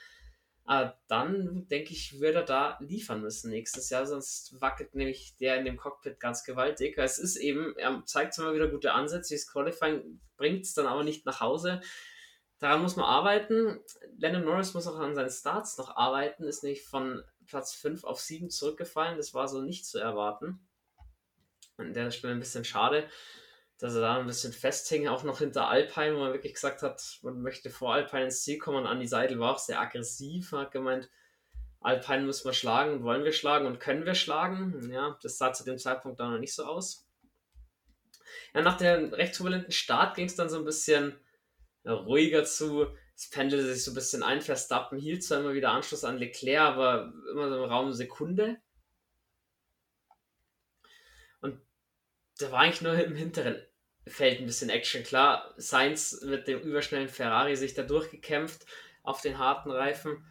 Speaker 1: Aber ah, dann, denke ich, würde er da liefern müssen nächstes Jahr, sonst wackelt nämlich der in dem Cockpit ganz gewaltig. Es ist eben, er zeigt zwar wieder gute Ansätze, das Qualifying bringt es dann aber nicht nach Hause. Daran muss man arbeiten. Lennon Norris muss auch an seinen Starts noch arbeiten, ist nämlich von Platz 5 auf 7 zurückgefallen. Das war so nicht zu erwarten. An der Stelle ein bisschen schade dass er da ein bisschen festhing, auch noch hinter Alpine, wo man wirklich gesagt hat, man möchte vor Alpine ins Ziel kommen. Und Andi Seidel war auch sehr aggressiv, hat gemeint, Alpine müssen wir schlagen und wollen wir schlagen und können wir schlagen. Ja, das sah zu dem Zeitpunkt dann noch nicht so aus. Ja, nach dem recht turbulenten Start ging es dann so ein bisschen ruhiger zu. Es pendelte sich so ein bisschen ein. Verstappen hielt zwar immer wieder Anschluss an Leclerc, aber immer so im Raum Sekunde. Da war eigentlich nur im hinteren Feld ein bisschen Action. Klar, Sainz mit dem überschnellen Ferrari sich da durchgekämpft auf den harten Reifen.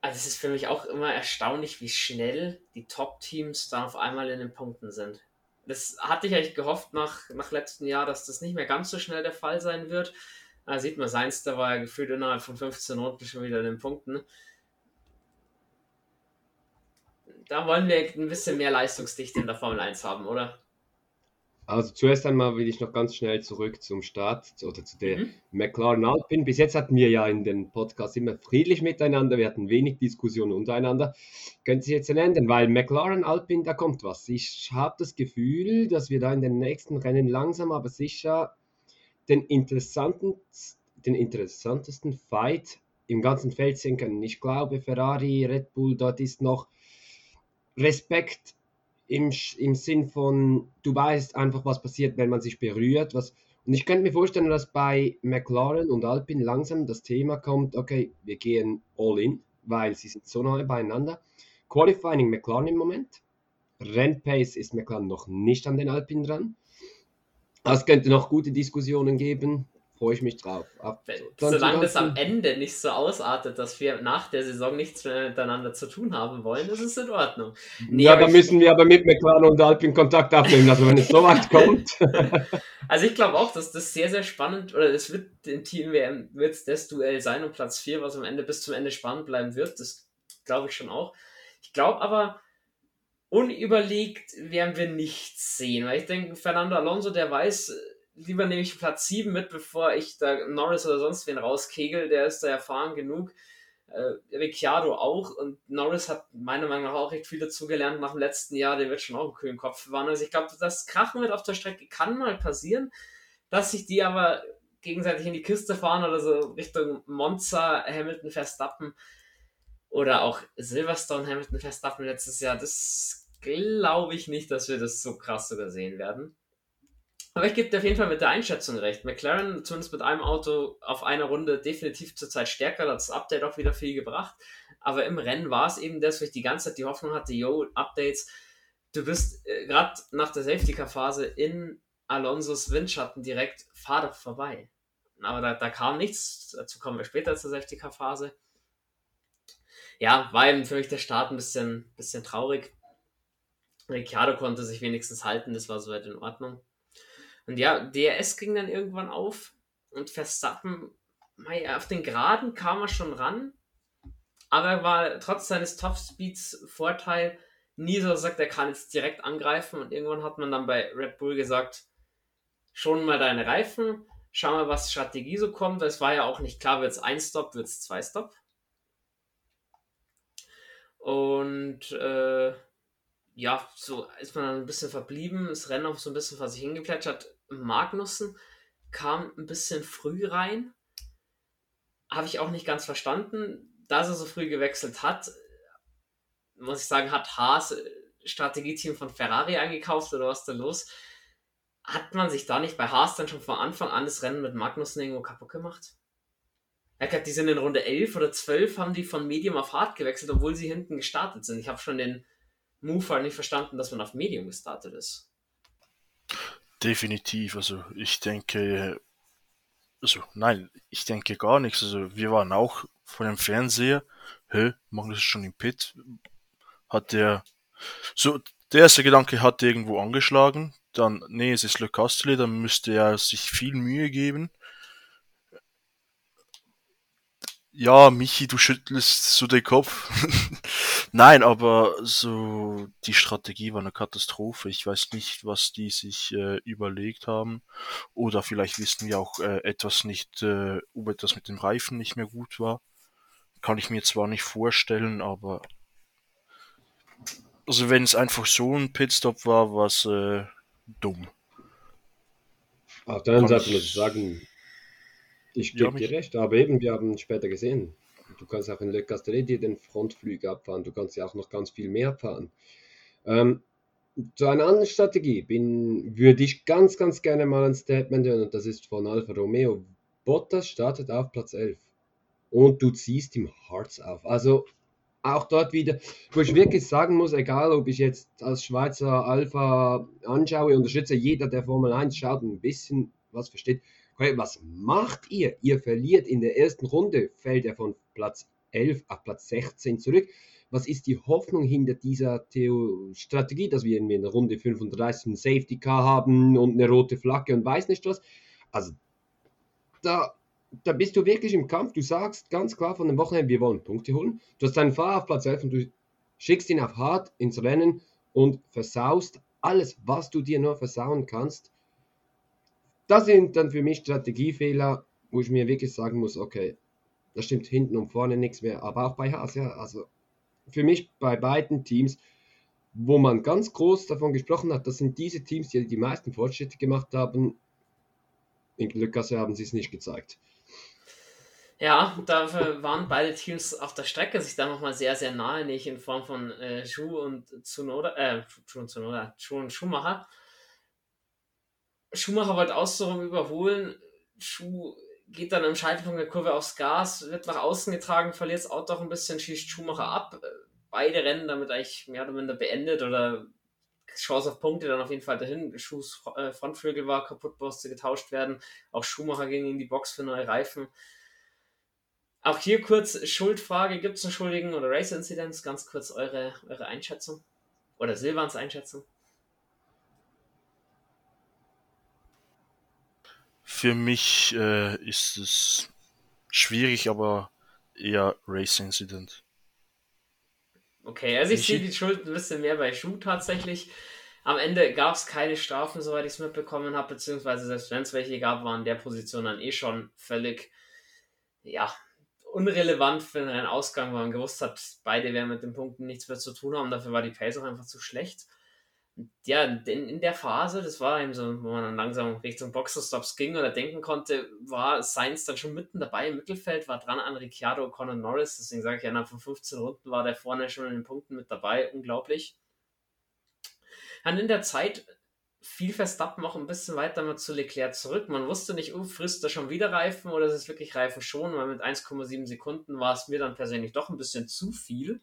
Speaker 1: Also es ist für mich auch immer erstaunlich, wie schnell die Top-Teams dann auf einmal in den Punkten sind. Das hatte ich eigentlich gehofft nach, nach letztem Jahr, dass das nicht mehr ganz so schnell der Fall sein wird. Da sieht man, Sainz, da war ja gefühlt innerhalb von 15 Runden schon wieder in den Punkten. Da wollen wir ein bisschen mehr Leistungsdichte in der Formel 1 haben, oder?
Speaker 3: Also zuerst einmal will ich noch ganz schnell zurück zum Start oder zu der mhm. McLaren Alpine. Bis jetzt hatten wir ja in den Podcasts immer friedlich miteinander, wir hatten wenig Diskussionen untereinander. Könnte sich jetzt ändern, weil McLaren Alpine, da kommt was. Ich habe das Gefühl, dass wir da in den nächsten Rennen langsam aber sicher den interessanten, den interessantesten Fight im ganzen Feld sehen können. Ich glaube, Ferrari, Red Bull, dort ist noch Respekt im, im Sinn von, du weißt einfach, was passiert, wenn man sich berührt. Was, und ich könnte mir vorstellen, dass bei McLaren und Alpine langsam das Thema kommt, okay, wir gehen all in, weil sie sind so nahe beieinander. Qualifying McLaren im Moment. Rennpace ist McLaren noch nicht an den Alpinen dran. Es könnte noch gute Diskussionen geben freue ich mich drauf. Ab,
Speaker 1: Solange das am Ende nicht so ausartet, dass wir nach der Saison nichts mehr miteinander zu tun haben wollen, ist es in Ordnung.
Speaker 3: Nee, ja, da müssen wir aber mit McLaren und Alpin Kontakt aufnehmen, also wenn es so weit kommt.
Speaker 1: also ich glaube auch, dass das sehr, sehr spannend, oder es wird im Team WM wird das Duell sein um Platz 4, was am Ende bis zum Ende spannend bleiben wird. Das glaube ich schon auch. Ich glaube aber, unüberlegt werden wir nichts sehen, weil ich denke, Fernando Alonso, der weiß, lieber nehme ich Platz 7 mit, bevor ich da Norris oder sonst wen rauskegel. Der ist da erfahren genug. Äh, Ricciardo auch. Und Norris hat meiner Meinung nach auch recht viel dazugelernt nach dem letzten Jahr. Der wird schon auch einen kühlen Kopf bewahren. Also ich glaube, das Krachen mit auf der Strecke kann mal passieren. Dass sich die aber gegenseitig in die Kiste fahren oder so Richtung Monza, Hamilton, Verstappen oder auch Silverstone, Hamilton, Verstappen letztes Jahr, das glaube ich nicht, dass wir das so krass sogar sehen werden. Aber ich gebe dir auf jeden Fall mit der Einschätzung recht. McLaren, zumindest mit einem Auto auf einer Runde, definitiv zurzeit stärker. Da hat das Update auch wieder viel gebracht. Aber im Rennen war es eben das, wo ich die ganze Zeit die Hoffnung hatte, yo, Updates. Du bist äh, gerade nach der Safety-Car-Phase in Alonsos Windschatten direkt, fahr doch vorbei. Aber da, da kam nichts. Dazu kommen wir später zur Safety-Car-Phase. Ja, war eben für mich der Start ein bisschen, bisschen traurig. Ricciardo konnte sich wenigstens halten, das war soweit in Ordnung. Und ja, DRS ging dann irgendwann auf und Verstappen, auf den Geraden kam er schon ran, aber er war trotz seines Topspeeds Vorteil nie so sagt, er kann jetzt direkt angreifen und irgendwann hat man dann bei Red Bull gesagt, schon mal deine Reifen, schau mal, was Strategie so kommt. Es war ja auch nicht klar, wird es ein Stop, wird es zwei Stop. Und äh, ja, so ist man dann ein bisschen verblieben, das Rennen auch so ein bisschen vor sich hingeplätschert. Magnussen kam ein bisschen früh rein. Habe ich auch nicht ganz verstanden. Dass er so früh gewechselt hat, muss ich sagen, hat Haas äh, Strategieteam von Ferrari eingekauft oder was da los? Hat man sich da nicht bei Haas dann schon von Anfang an das Rennen mit Magnussen irgendwo kaputt gemacht? Ich glaube, die sind in Runde 11 oder 12 haben die von Medium auf Hard gewechselt, obwohl sie hinten gestartet sind. Ich habe schon den Move halt nicht verstanden, dass man auf Medium gestartet ist.
Speaker 2: Definitiv, also ich denke, also nein, ich denke gar nichts. Also wir waren auch vor dem Fernseher, hä, Magnus ist schon im Pit, hat der, so, der erste Gedanke hat irgendwo angeschlagen, dann, nee, es ist Le Castle, dann müsste er sich viel Mühe geben. Ja, Michi, du schüttelst so den Kopf. Nein, aber so die Strategie war eine Katastrophe. Ich weiß nicht, was die sich äh, überlegt haben. Oder vielleicht wissen wir auch äh, etwas nicht, äh, ob etwas mit dem Reifen nicht mehr gut war. Kann ich mir zwar nicht vorstellen, aber also wenn es einfach so ein Pitstop war, war es äh, dumm.
Speaker 3: Auf der anderen Seite muss ich sagen, ich gebe dir recht, aber eben, wir haben später gesehen, Du kannst auch in Le Castellet dir den Frontflügel abfahren. Du kannst ja auch noch ganz viel mehr fahren. Ähm, zu einer anderen Strategie bin, würde ich ganz, ganz gerne mal ein Statement hören und das ist von Alfa Romeo. Bottas startet auf Platz 11 und du ziehst ihm Hearts auf. Also auch dort wieder, wo ich wirklich sagen muss, egal ob ich jetzt als Schweizer Alpha anschaue, unterstütze jeder, der Formel 1 schaut, ein bisschen was versteht. Was macht ihr? Ihr verliert in der ersten Runde, fällt er von Platz 11 auf Platz 16 zurück. Was ist die Hoffnung hinter dieser Theo Strategie, dass wir in der Runde 35 einen Safety Car haben und eine rote Flagge und weiß nicht was? Also, da, da bist du wirklich im Kampf. Du sagst ganz klar von dem Wochenende, wir wollen Punkte holen. Du hast deinen Fahrer auf Platz 11 und du schickst ihn auf hart ins Rennen und versaust alles, was du dir nur versauen kannst. Das sind dann für mich Strategiefehler, wo ich mir wirklich sagen muss, okay, da stimmt hinten und vorne nichts mehr. Aber auch bei Haas, ja, also für mich bei beiden Teams, wo man ganz groß davon gesprochen hat, das sind diese Teams, die die meisten Fortschritte gemacht haben. In Glückasse haben sie es nicht gezeigt.
Speaker 1: Ja, dafür waren beide Teams auf der Strecke sich da nochmal sehr, sehr nahe, nicht in Form von äh, Schuh und Zunoda, äh, Schuh und Zunoda, Schuh und Schumacher. Schumacher wollte außenrum überholen. Schuh geht dann im Scheitelpunkt der Kurve aufs Gas, wird nach außen getragen, verliert das Auto auch ein bisschen, schießt Schumacher ab. Beide Rennen damit eigentlich mehr oder minder beendet oder Chance auf Punkte dann auf jeden Fall dahin. Schuhs äh, Frontflügel war kaputt, musste getauscht werden. Auch Schumacher ging in die Box für neue Reifen. Auch hier kurz Schuldfrage: Gibt es einen Schuldigen oder Race Incidents? Ganz kurz eure, eure Einschätzung. Oder Silvans Einschätzung.
Speaker 2: Für mich äh, ist es schwierig, aber eher Race Incident.
Speaker 1: Okay, also ich sehe die Schuld ein bisschen mehr bei Schuh tatsächlich. Am Ende gab es keine Strafen, soweit ich es mitbekommen habe, beziehungsweise selbst wenn es welche gab, waren der Position dann eh schon völlig, ja, unrelevant für einen Ausgang, weil man gewusst hat, beide werden mit den Punkten nichts mehr zu tun haben. Dafür war die Pace auch einfach zu schlecht. Ja, in, in der Phase, das war eben so, wo man dann langsam Richtung Boxerstops ging oder denken konnte, war Sainz dann schon mitten dabei im Mittelfeld, war dran an Ricciardo, Conor Norris. Deswegen sage ich, innerhalb von 15 Runden war der vorne schon in den Punkten mit dabei. Unglaublich. Dann in der Zeit viel Verstappen auch ein bisschen weiter mal zu Leclerc zurück. Man wusste nicht, oh, frisst er schon wieder Reifen oder ist es wirklich Reifen schon, weil mit 1,7 Sekunden war es mir dann persönlich doch ein bisschen zu viel.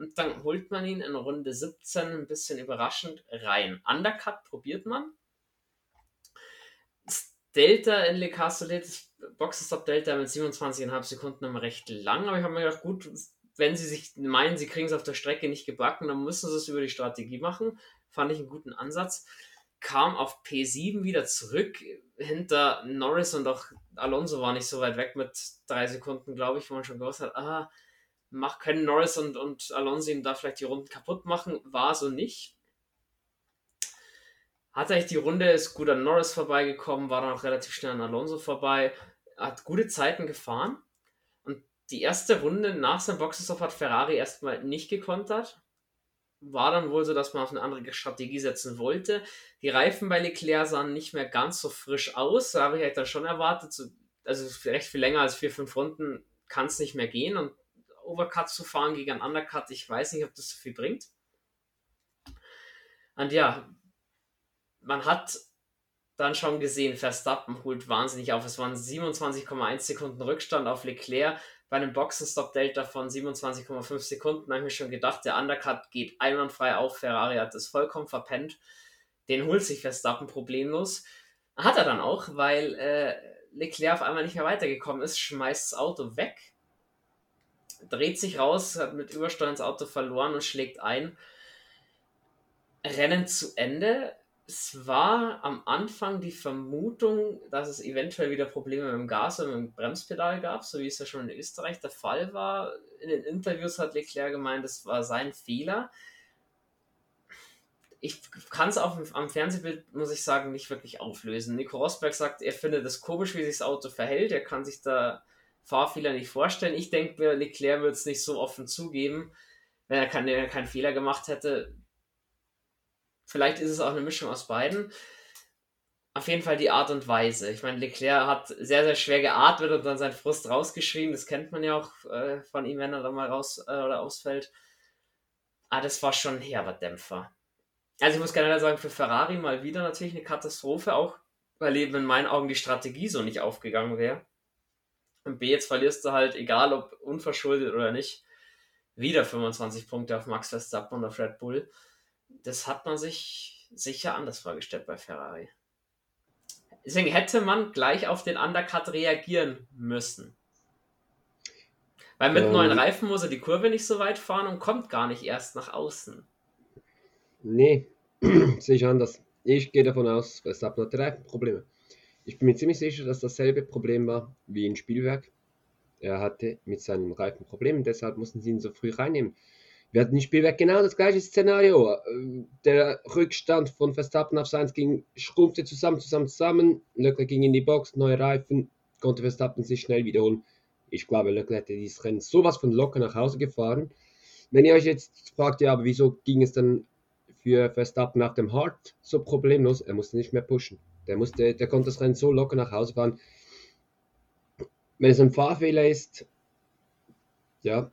Speaker 1: Und dann holt man ihn in Runde 17 ein bisschen überraschend rein. Undercut probiert man. Delta in Le Castellet, Boxenstopp Delta mit 27,5 Sekunden immer recht lang, aber ich habe mir gedacht, gut, wenn sie sich meinen, sie kriegen es auf der Strecke nicht gebacken, dann müssen sie es über die Strategie machen. Fand ich einen guten Ansatz. Kam auf P7 wieder zurück hinter Norris und auch Alonso war nicht so weit weg mit drei Sekunden, glaube ich, wo man schon gewusst hat, ah, mach, können Norris und, und Alonso ihm da vielleicht die Runden kaputt machen. War so nicht. Hat eigentlich die Runde, ist gut an Norris vorbeigekommen, war dann auch relativ schnell an Alonso vorbei, hat gute Zeiten gefahren. Und die erste Runde nach seinem Boxenstopp hat Ferrari erstmal nicht gekontert war dann wohl so, dass man auf eine andere Strategie setzen wollte. Die Reifen bei Leclerc sahen nicht mehr ganz so frisch aus. Da habe ich halt dann schon erwartet, so, also recht viel länger als vier, fünf Runden kann es nicht mehr gehen. Und Overcut zu fahren gegen einen Undercut, ich weiß nicht, ob das so viel bringt. Und ja, man hat dann schon gesehen, Verstappen holt wahnsinnig auf. Es waren 27,1 Sekunden Rückstand auf Leclerc bei einem Boxenstopp-Delta von 27,5 Sekunden habe ich mir schon gedacht, der Undercut geht einwandfrei auf. Ferrari hat das vollkommen verpennt. Den holt sich Verstappen problemlos. Hat er dann auch, weil äh, Leclerc auf einmal nicht mehr weitergekommen ist, schmeißt das Auto weg, dreht sich raus, hat mit Übersteuern das Auto verloren und schlägt ein. Rennen zu Ende es war am Anfang die Vermutung, dass es eventuell wieder Probleme mit dem Gas und mit dem Bremspedal gab, so wie es ja schon in Österreich der Fall war. In den Interviews hat Leclerc gemeint, es war sein Fehler. Ich kann es auch am Fernsehbild, muss ich sagen, nicht wirklich auflösen. Nico Rosberg sagt, er findet es komisch, wie sich das Auto verhält. Er kann sich da Fahrfehler nicht vorstellen. Ich denke, Leclerc wird es nicht so offen zugeben, wenn er, keinen, keinen Fehler gemacht hätte Vielleicht ist es auch eine Mischung aus beiden. Auf jeden Fall die Art und Weise. Ich meine, Leclerc hat sehr, sehr schwer geatmet und dann seinen Frust rausgeschrieben. Das kennt man ja auch äh, von ihm, wenn er da mal raus äh, oder ausfällt. Ah, das war schon ein herber Dämpfer. Also ich muss generell sagen, für Ferrari mal wieder natürlich eine Katastrophe, auch weil eben in meinen Augen die Strategie so nicht aufgegangen wäre. Und B, jetzt verlierst du halt, egal ob unverschuldet oder nicht, wieder 25 Punkte auf Max Verstappen und auf Red Bull das hat man sich sicher anders vorgestellt bei Ferrari. Deswegen hätte man gleich auf den Undercut reagieren müssen. Weil mit ähm, neuen Reifen muss er die Kurve nicht so weit fahren und kommt gar nicht erst nach außen.
Speaker 3: Nee, sehe ich anders. Ich gehe davon aus, Verstappen hat drei Probleme. Ich bin mir ziemlich sicher, dass dasselbe Problem war wie in Spielwerk. Er hatte mit seinen Reifen Probleme, deshalb mussten sie ihn so früh reinnehmen. Wir hatten im Spielwerk genau das gleiche Szenario. Der Rückstand von Verstappen auf Sainz ging, schrumpfte zusammen, zusammen, zusammen. Leclerc ging in die Box, neue Reifen, konnte Verstappen sich schnell wiederholen. Ich glaube, Leclerc hätte dieses Rennen sowas von locker nach Hause gefahren. Wenn ihr euch jetzt fragt, ja, aber wieso ging es dann für Verstappen nach dem Hard so problemlos? Er musste nicht mehr pushen. Der, musste, der konnte das Rennen so locker nach Hause fahren. wenn es ein Fahrfehler ist, ja,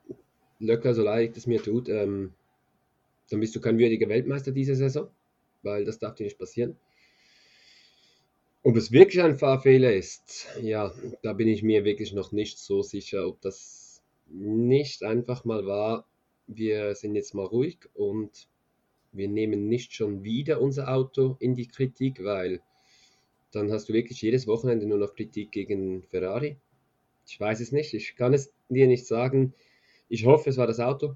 Speaker 3: Löcker, so leid es mir tut, ähm, dann bist du kein würdiger Weltmeister diese Saison, weil das darf dir nicht passieren. Ob es wirklich ein Fahrfehler ist, ja, da bin ich mir wirklich noch nicht so sicher, ob das nicht einfach mal war, wir sind jetzt mal ruhig und wir nehmen nicht schon wieder unser Auto in die Kritik, weil dann hast du wirklich jedes Wochenende nur noch Kritik gegen Ferrari. Ich weiß es nicht, ich kann es dir nicht sagen. Ich hoffe, es war das Auto,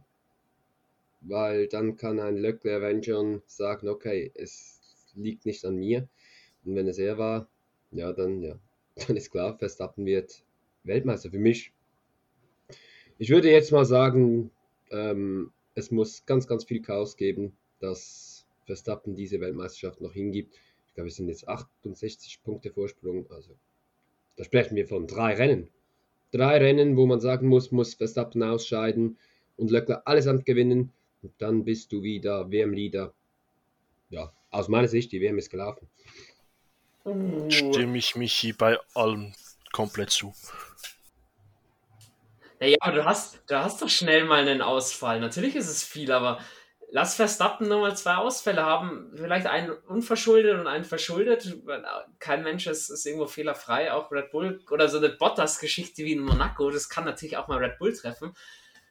Speaker 3: weil dann kann ein Leclerc, schon, sagen, okay, es liegt nicht an mir. Und wenn es er war, ja, dann, ja, dann ist klar, Verstappen wird Weltmeister. Für mich, ich würde jetzt mal sagen, ähm, es muss ganz, ganz viel Chaos geben, dass Verstappen diese Weltmeisterschaft noch hingibt. Ich glaube, es sind jetzt 68 Punkte Vorsprung. Also, da sprechen wir von drei Rennen. Drei Rennen, wo man sagen muss, muss Verstappen ausscheiden und Löckler allesamt gewinnen. Und dann bist du wieder WM-Leader. Ja, aus meiner Sicht, die WM ist gelaufen.
Speaker 2: Stimme ich Michi bei allem komplett zu.
Speaker 1: Naja, aber du hast, du hast doch schnell mal einen Ausfall. Natürlich ist es viel, aber lass Verstappen nur mal zwei Ausfälle haben. Vielleicht einen unverschuldet und einen verschuldet. Kein Mensch ist, ist irgendwo fehlerfrei. Auch Red Bull oder so eine Bottas-Geschichte wie in Monaco. Das kann natürlich auch mal Red Bull treffen.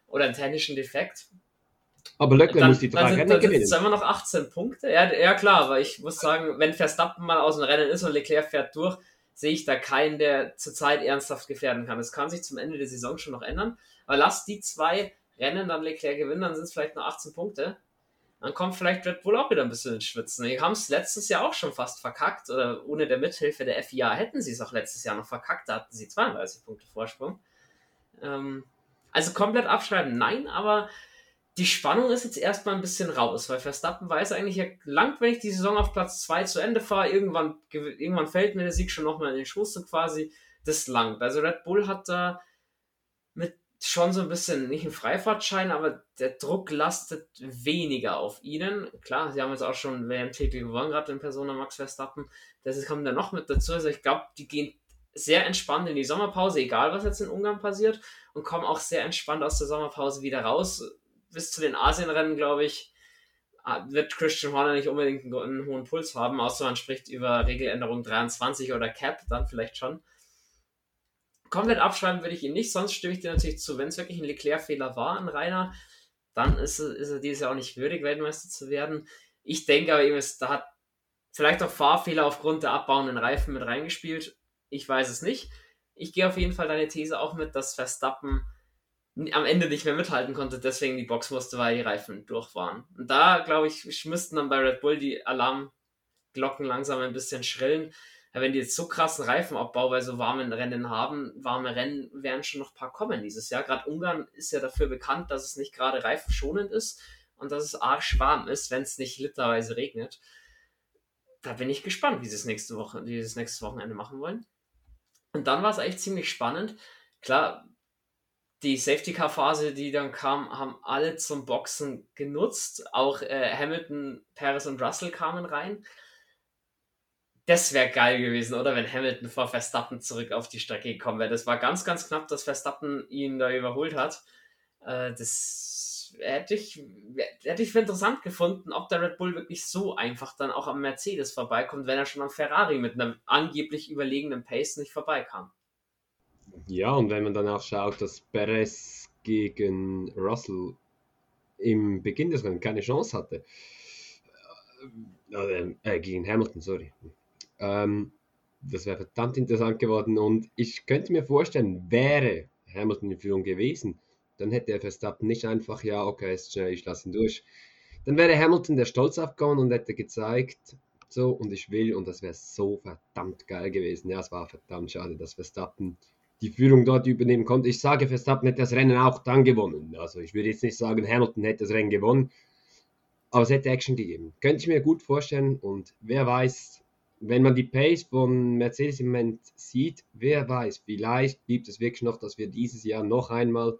Speaker 1: Oder einen technischen Defekt.
Speaker 3: Aber Leclerc muss die drei
Speaker 1: dann sind,
Speaker 3: Rennen
Speaker 1: dann
Speaker 3: gewinnen.
Speaker 1: sind immer noch 18 Punkte. Ja, ja, klar, aber ich muss sagen, wenn Verstappen mal aus dem Rennen ist und Leclerc fährt durch, sehe ich da keinen, der zurzeit ernsthaft gefährden kann. Das kann sich zum Ende der Saison schon noch ändern. Aber lass die zwei Rennen dann Leclerc gewinnen, dann sind es vielleicht nur 18 Punkte. Dann kommt vielleicht Red Bull auch wieder ein bisschen ins Schwitzen. Die haben es letztes Jahr auch schon fast verkackt. Oder ohne der Mithilfe der FIA hätten sie es auch letztes Jahr noch verkackt. Da hatten sie 32 Punkte Vorsprung. Ähm, also komplett abschreiben, nein, aber die Spannung ist jetzt erstmal ein bisschen raus, weil Verstappen weiß eigentlich, ja, langt, wenn ich die Saison auf Platz 2 zu Ende fahre, irgendwann, irgendwann fällt mir der Sieg schon nochmal in den Schoß so quasi. Das langt. Also Red Bull hat da mit schon so ein bisschen, nicht einen Freifahrtschein, aber der Druck lastet weniger auf ihnen. Klar, sie haben jetzt auch schon WM-Titel gewonnen, gerade in Persona Max Verstappen. Das kommt dann noch mit dazu. Also ich glaube, die gehen sehr entspannt in die Sommerpause, egal was jetzt in Ungarn passiert, und kommen auch sehr entspannt aus der Sommerpause wieder raus bis zu den Asienrennen, glaube ich, ah, wird Christian Horner nicht unbedingt einen, einen, hohen Puls haben, außer man spricht über Regeländerung 23 oder Cap, dann vielleicht schon. Komplett abschreiben würde ich ihn nicht, sonst stimme ich dir natürlich zu, wenn es wirklich ein Leclerc-Fehler war an Rainer, dann ist, ist er dieses Jahr auch nicht würdig, Weltmeister zu werden. Ich denke aber eben, da hat vielleicht auch Fahrfehler aufgrund der abbauenden Reifen mit reingespielt. Ich weiß es nicht. Ich gehe auf jeden Fall deine These auch mit, dass Verstappen am Ende nicht mehr mithalten konnte, deswegen die Box musste, weil die Reifen durch waren. Und da, glaube ich, müssten dann bei Red Bull die Alarmglocken langsam ein bisschen schrillen. Wenn die jetzt so krassen Reifenabbau bei so warmen Rennen haben, warme Rennen werden schon noch ein paar kommen dieses Jahr. Gerade Ungarn ist ja dafür bekannt, dass es nicht gerade reifenschonend ist und dass es arschwarm ist, wenn es nicht literweise regnet. Da bin ich gespannt, wie sie es nächste Woche, wie sie es nächstes Wochenende machen wollen. Und dann war es eigentlich ziemlich spannend. Klar, die Safety Car Phase, die dann kam, haben alle zum Boxen genutzt. Auch äh, Hamilton, Paris und Russell kamen rein. Das wäre geil gewesen, oder? Wenn Hamilton vor Verstappen zurück auf die Strecke gekommen wäre. Das war ganz, ganz knapp, dass Verstappen ihn da überholt hat. Äh, das hätte ich, hätte ich für interessant gefunden, ob der Red Bull wirklich so einfach dann auch am Mercedes vorbeikommt, wenn er schon am Ferrari mit einem angeblich überlegenen Pace nicht vorbeikam.
Speaker 3: Ja, und wenn man dann auch schaut, dass Perez gegen Russell im Beginn des Rennens keine Chance hatte, äh, äh, gegen Hamilton, sorry. Ähm, das wäre verdammt interessant geworden und ich könnte mir vorstellen, wäre Hamilton in Führung gewesen, dann hätte er Verstappen nicht einfach, ja, okay, ist schnell, ich lasse ihn durch. Dann wäre Hamilton der Stolz aufgekommen und hätte gezeigt, so und ich will und das wäre so verdammt geil gewesen. Ja, es war verdammt schade, dass Verstappen die Führung dort übernehmen konnte. Ich sage, Verstappen hätte das Rennen auch dann gewonnen. Also ich würde jetzt nicht sagen, Hamilton hätte das Rennen gewonnen, aber es hätte Action gegeben. Könnte ich mir gut vorstellen und wer weiß, wenn man die Pace von Mercedes im Moment sieht, wer weiß, vielleicht gibt es wirklich noch, dass wir dieses Jahr noch einmal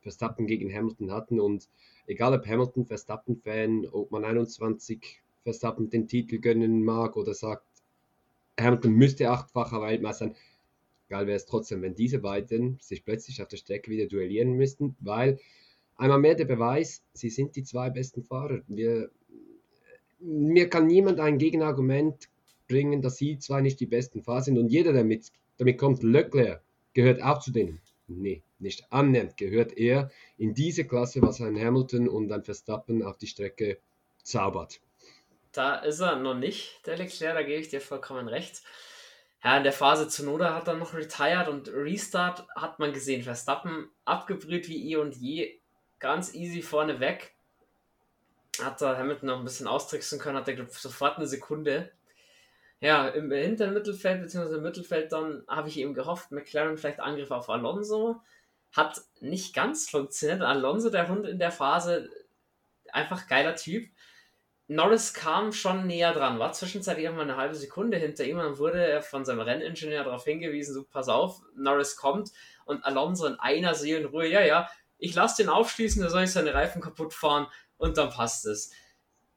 Speaker 3: Verstappen gegen Hamilton hatten und egal ob Hamilton Verstappen-Fan, ob man 21 Verstappen den Titel gönnen mag oder sagt, Hamilton müsste achtfacher Weltmeister sein, geil wäre es trotzdem, wenn diese beiden sich plötzlich auf der Strecke wieder duellieren müssten, weil einmal mehr der Beweis, sie sind die zwei besten Fahrer. Wir, mir kann niemand ein Gegenargument bringen, dass sie zwei nicht die besten Fahrer sind und jeder, der mit, damit kommt, Leclerc, gehört auch zu denen. Nee, nicht annähernd gehört er in diese Klasse, was ein Hamilton und ein Verstappen auf die Strecke zaubert.
Speaker 1: Da ist er noch nicht, der Leclerc, da gebe ich dir vollkommen recht. Ja, in der Phase zu Noda hat er noch retired und Restart hat man gesehen. Verstappen abgebrüht wie eh und je, ganz easy vorne weg. Hat da Hamilton noch ein bisschen austricksen können, hat er sofort eine Sekunde. Ja, im hinteren Mittelfeld, beziehungsweise im Mittelfeld dann habe ich eben gehofft, McLaren vielleicht Angriff auf Alonso. Hat nicht ganz funktioniert. Alonso, der Hund in der Phase, einfach geiler Typ. Norris kam schon näher dran, war zwischenzeitlich auch mal eine halbe Sekunde hinter ihm und wurde er von seinem Renningenieur darauf hingewiesen, so pass auf, Norris kommt und Alonso in einer Seelenruhe, ja, ja, ich lasse den aufschließen, da soll ich seine Reifen kaputt fahren und dann passt es.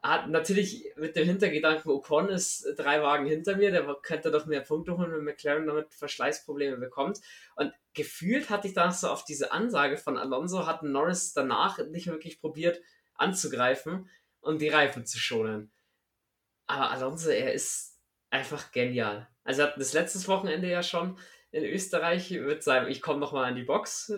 Speaker 1: Hat natürlich mit dem Hintergedanken, Ocon ist drei Wagen hinter mir, der könnte doch mehr Punkte holen, wenn McLaren damit Verschleißprobleme bekommt. Und gefühlt hatte ich dann so auf diese Ansage von Alonso, hat Norris danach nicht wirklich probiert anzugreifen und die Reifen zu schonen. Aber Alonso, er ist einfach genial. Also er hat das letztes Wochenende ja schon in Österreich mit seinem Ich komme nochmal in die Box,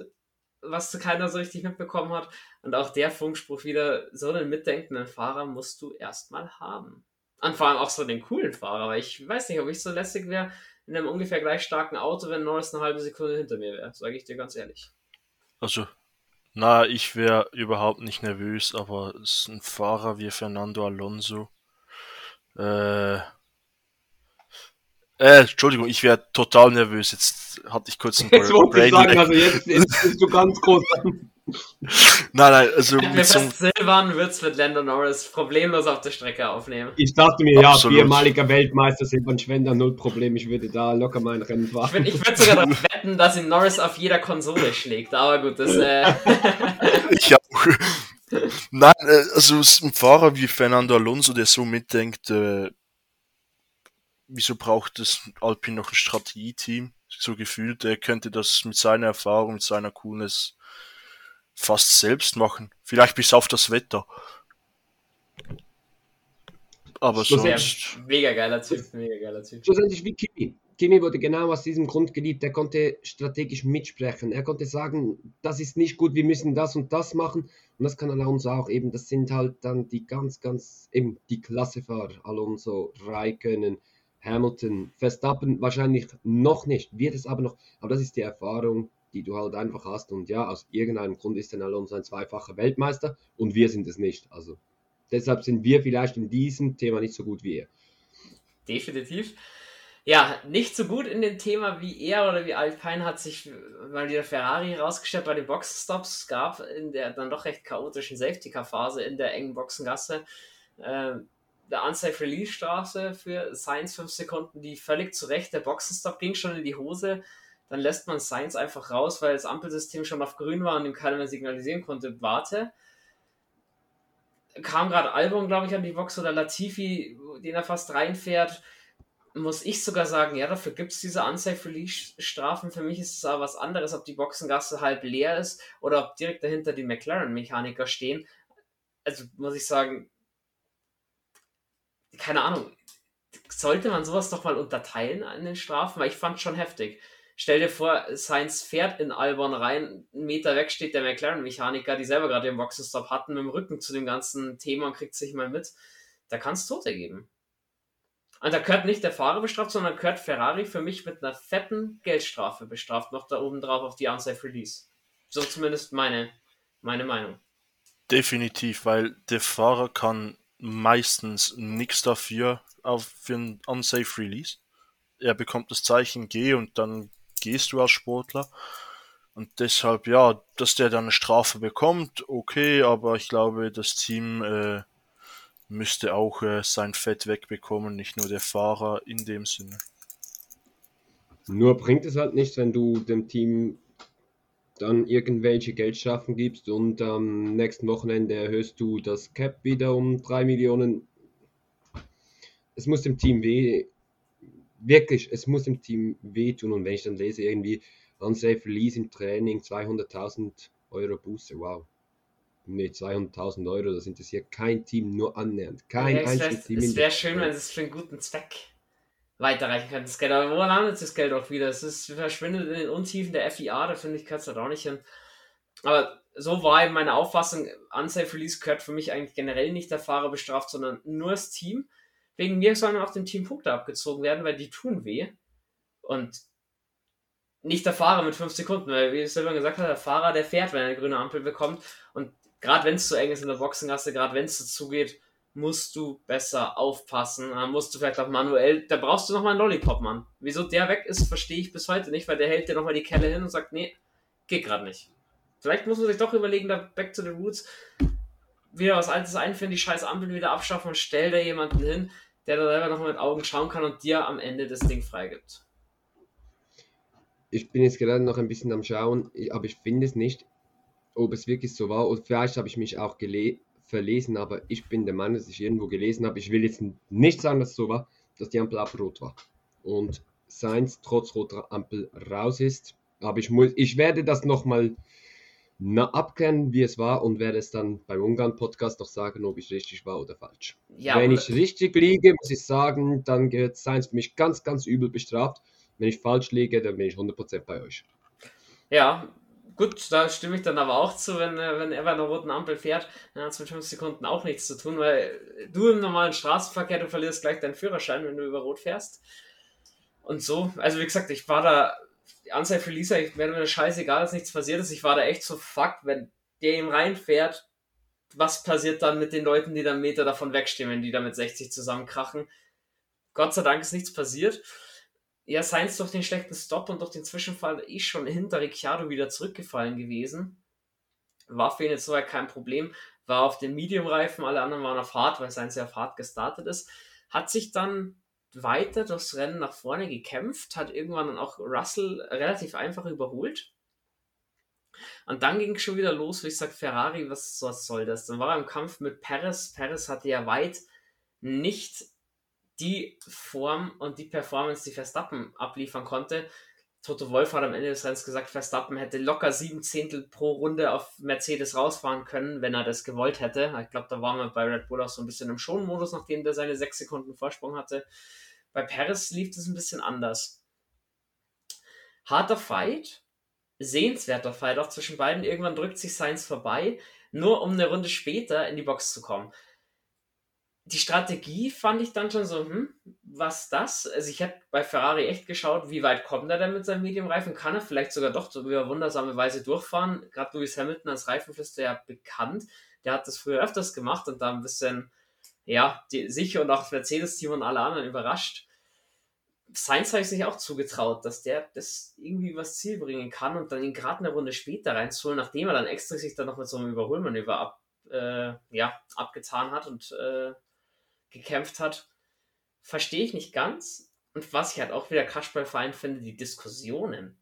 Speaker 1: was keiner so richtig mitbekommen hat. Und auch der Funkspruch wieder, so einen mitdenkenden Fahrer musst du erstmal haben. Und vor allem auch so den coolen Fahrer, weil ich weiß nicht, ob ich so lässig wäre in einem ungefähr gleich starken Auto, wenn Norris eine halbe Sekunde hinter mir wäre, sage ich dir ganz ehrlich.
Speaker 2: Also na, ich wäre überhaupt nicht nervös, aber es ist ein Fahrer wie Fernando Alonso. Äh, äh, Entschuldigung, ich wäre total nervös. Jetzt hatte ich kurz
Speaker 3: einen Jetzt wollte ich sagen, also jetzt, jetzt bist du ganz groß.
Speaker 2: nein, nein, also
Speaker 1: mit so Silvan wird's mit Lando Norris problemlos auf der Strecke aufnehmen.
Speaker 3: Ich dachte mir, Absolut. ja, viermaliger Weltmeister Silvan Schwender, null Problem, ich würde da locker mein Rennen
Speaker 1: fahren. Ich, ich würde sogar darauf wetten, dass ihn Norris auf jeder Konsole schlägt, aber gut, das... Äh
Speaker 2: ich auch. Nein, äh, also ein Fahrer wie Fernando Alonso, der so mitdenkt, äh, wieso braucht es Alpine noch ein Strategieteam? So gefühlt, er könnte das mit seiner Erfahrung, mit seiner Coolness fast selbst machen. Vielleicht bis auf das Wetter.
Speaker 1: Aber so. Mega geiler Typ, mega geiler Typ.
Speaker 3: Schlussendlich wie Kimi. Kimi wurde genau aus diesem Grund geliebt. Er konnte strategisch mitsprechen. Er konnte sagen, das ist nicht gut, wir müssen das und das machen. Und das kann Alonso auch eben. Das sind halt dann die ganz, ganz, eben die Klassefahrer. Alonso, Raikkonen, Hamilton, Verstappen wahrscheinlich noch nicht, wird es aber noch. Aber das ist die Erfahrung, die du halt einfach hast. Und ja, aus irgendeinem Grund ist dann Alonso ein zweifacher Weltmeister und wir sind es nicht. Also deshalb sind wir vielleicht in diesem Thema nicht so gut wie er.
Speaker 1: Definitiv. Ja, nicht so gut in dem Thema wie er oder wie Alpine hat sich mal wieder Ferrari herausgestellt bei den Boxenstops gab in der dann doch recht chaotischen Safety-Car-Phase in der engen Boxengasse. Äh, der Unsafe Release Straße für Science 5 Sekunden, die völlig zurecht. Der Boxenstopp ging schon in die Hose dann lässt man Sainz einfach raus, weil das Ampelsystem schon auf grün war und ihm keiner mehr signalisieren konnte, warte. Kam gerade Albon, glaube ich, an die Box oder Latifi, den er fast reinfährt. Muss ich sogar sagen, ja, dafür gibt es diese Unsafe Release Strafen. Für mich ist es aber was anderes, ob die Boxengasse halb leer ist oder ob direkt dahinter die McLaren-Mechaniker stehen. Also muss ich sagen, keine Ahnung, sollte man sowas doch mal unterteilen an den Strafen, weil ich fand schon heftig. Stell dir vor, Sainz fährt in Albon rein, einen Meter weg steht der McLaren-Mechaniker, die selber gerade den Boxenstopp hatten, mit dem Rücken zu dem ganzen Thema und kriegt sich mal mit. Da kann es Tote geben. Und da gehört nicht der Fahrer bestraft, sondern gehört Ferrari für mich mit einer fetten Geldstrafe bestraft, noch da oben drauf auf die Unsafe Release. So zumindest meine, meine Meinung.
Speaker 2: Definitiv, weil der Fahrer kann meistens nichts dafür auf, für ein Unsafe Release. Er bekommt das Zeichen G und dann gehst du als Sportler. Und deshalb, ja, dass der dann eine Strafe bekommt, okay, aber ich glaube, das Team äh, müsste auch äh, sein Fett wegbekommen, nicht nur der Fahrer in dem Sinne.
Speaker 3: Nur bringt es halt nichts, wenn du dem Team dann irgendwelche Geldstrafen gibst und am nächsten Wochenende erhöhst du das Cap wieder um 3 Millionen. Es muss dem Team weh wirklich, es muss dem Team wehtun. Und wenn ich dann lese, irgendwie unsafe release im Training, 200.000 Euro Buße, wow. Nee, 200.000 Euro, das interessiert kein Team nur annähernd. Kein
Speaker 1: ja, einziges Team. Es wäre schön, wenn es für einen guten Zweck weiterreichen könnte, das Geld. Aber wo landet das Geld auch wieder? Es ist, verschwindet in den Untiefen der FIA, da finde ich, gehört es halt auch nicht hin. Aber so war eben meine Auffassung, Unsafe Release gehört für mich eigentlich generell nicht der Fahrer bestraft, sondern nur das Team. Wegen mir sollen auch dem Team Punkte abgezogen werden, weil die tun weh. Und nicht der Fahrer mit 5 Sekunden, weil wie Silvan gesagt hat, der Fahrer, der fährt, wenn er eine grüne Ampel bekommt. Und gerade wenn es zu eng ist in der Boxengasse, gerade wenn es dazu geht, musst du besser aufpassen. Dann musst du vielleicht auch manuell, da brauchst du nochmal einen Lollipop, Mann. Wieso der weg ist, verstehe ich bis heute nicht, weil der hält dir nochmal die Kelle hin und sagt, nee, geht gerade nicht. Vielleicht muss man sich doch überlegen, da back to the roots, wieder was Altes einführen, die scheiß Ampel wieder abschaffen und stell da jemanden hin, der da selber nochmal mit Augen schauen kann und dir am Ende das Ding freigibt.
Speaker 3: Ich bin jetzt gerade noch ein bisschen am Schauen, aber ich finde es nicht, ob es wirklich so war. Und vielleicht habe ich mich auch verlesen, aber ich bin der Meinung, dass ich irgendwo gelesen habe. Ich will jetzt nicht sagen, dass es so war, dass die Ampel abrot war. Und Seins trotz roter Ampel raus ist. Aber ich, muss, ich werde das nochmal na, abklären, wie es war und werde es dann beim Ungarn-Podcast noch sagen, ob ich richtig war oder falsch. Ja, Wenn ich richtig liege, muss ich sagen, dann gehört Science für mich ganz, ganz übel bestraft. Wenn ich falsch liege, dann bin ich 100% bei euch.
Speaker 1: Ja, gut, da stimme ich dann aber auch zu, wenn, wenn er bei einer roten Ampel fährt, dann hat es mit 5 Sekunden auch nichts zu tun, weil du im normalen Straßenverkehr, du verlierst gleich deinen Führerschein, wenn du über Rot fährst. Und so, also wie gesagt, ich war da die Anzahl für Lisa, ich wäre mir scheißegal, dass nichts passiert ist. Ich war da echt so fuck, wenn der ihm reinfährt, was passiert dann mit den Leuten, die dann Meter davon wegstehen, wenn die da mit 60 zusammenkrachen? Gott sei Dank ist nichts passiert. Ja, Sainz durch den schlechten Stop und durch den Zwischenfall ist schon hinter Ricciardo wieder zurückgefallen gewesen. War für ihn jetzt soweit kein Problem. War auf den Medium-Reifen, alle anderen waren auf Hard, weil Sainz ja auf Hard gestartet ist. Hat sich dann weiter durchs Rennen nach vorne gekämpft, hat irgendwann dann auch Russell relativ einfach überholt. Und dann ging es schon wieder los, wie ich sage, Ferrari, was, was soll das? Dann war er im Kampf mit Perez. Perez hatte ja weit nicht die Form und die Performance, die Verstappen abliefern konnte. Toto Wolf hat am Ende des Rennens gesagt, Verstappen hätte locker sieben Zehntel pro Runde auf Mercedes rausfahren können, wenn er das gewollt hätte. Ich glaube, da waren wir bei Red Bull auch so ein bisschen im Schonmodus, nachdem der seine sechs Sekunden Vorsprung hatte. Bei Paris lief es ein bisschen anders. Harter Fight, sehenswerter Fight auch zwischen beiden. Irgendwann drückt sich Sainz vorbei, nur um eine Runde später in die Box zu kommen. Die Strategie fand ich dann schon so, hm, was das? Also ich hätte bei Ferrari echt geschaut, wie weit kommt er denn mit seinem Medium-Reifen? Kann er vielleicht sogar doch so über wundersame Weise durchfahren? Gerade Lewis Hamilton als Reifenflüster ja bekannt. Der hat das früher öfters gemacht und da ein bisschen ja, die, sich und auch das Mercedes-Team und alle anderen überrascht. Sainz habe ich sich auch zugetraut, dass der das irgendwie übers Ziel bringen kann und dann ihn gerade eine Runde später reinzuholen, nachdem er dann extra sich dann noch mit so einem Überholmanöver ab, äh, ja, abgetan hat und äh, gekämpft hat, verstehe ich nicht ganz. Und was ich halt auch wieder Kasperl-Fein finde, die Diskussionen.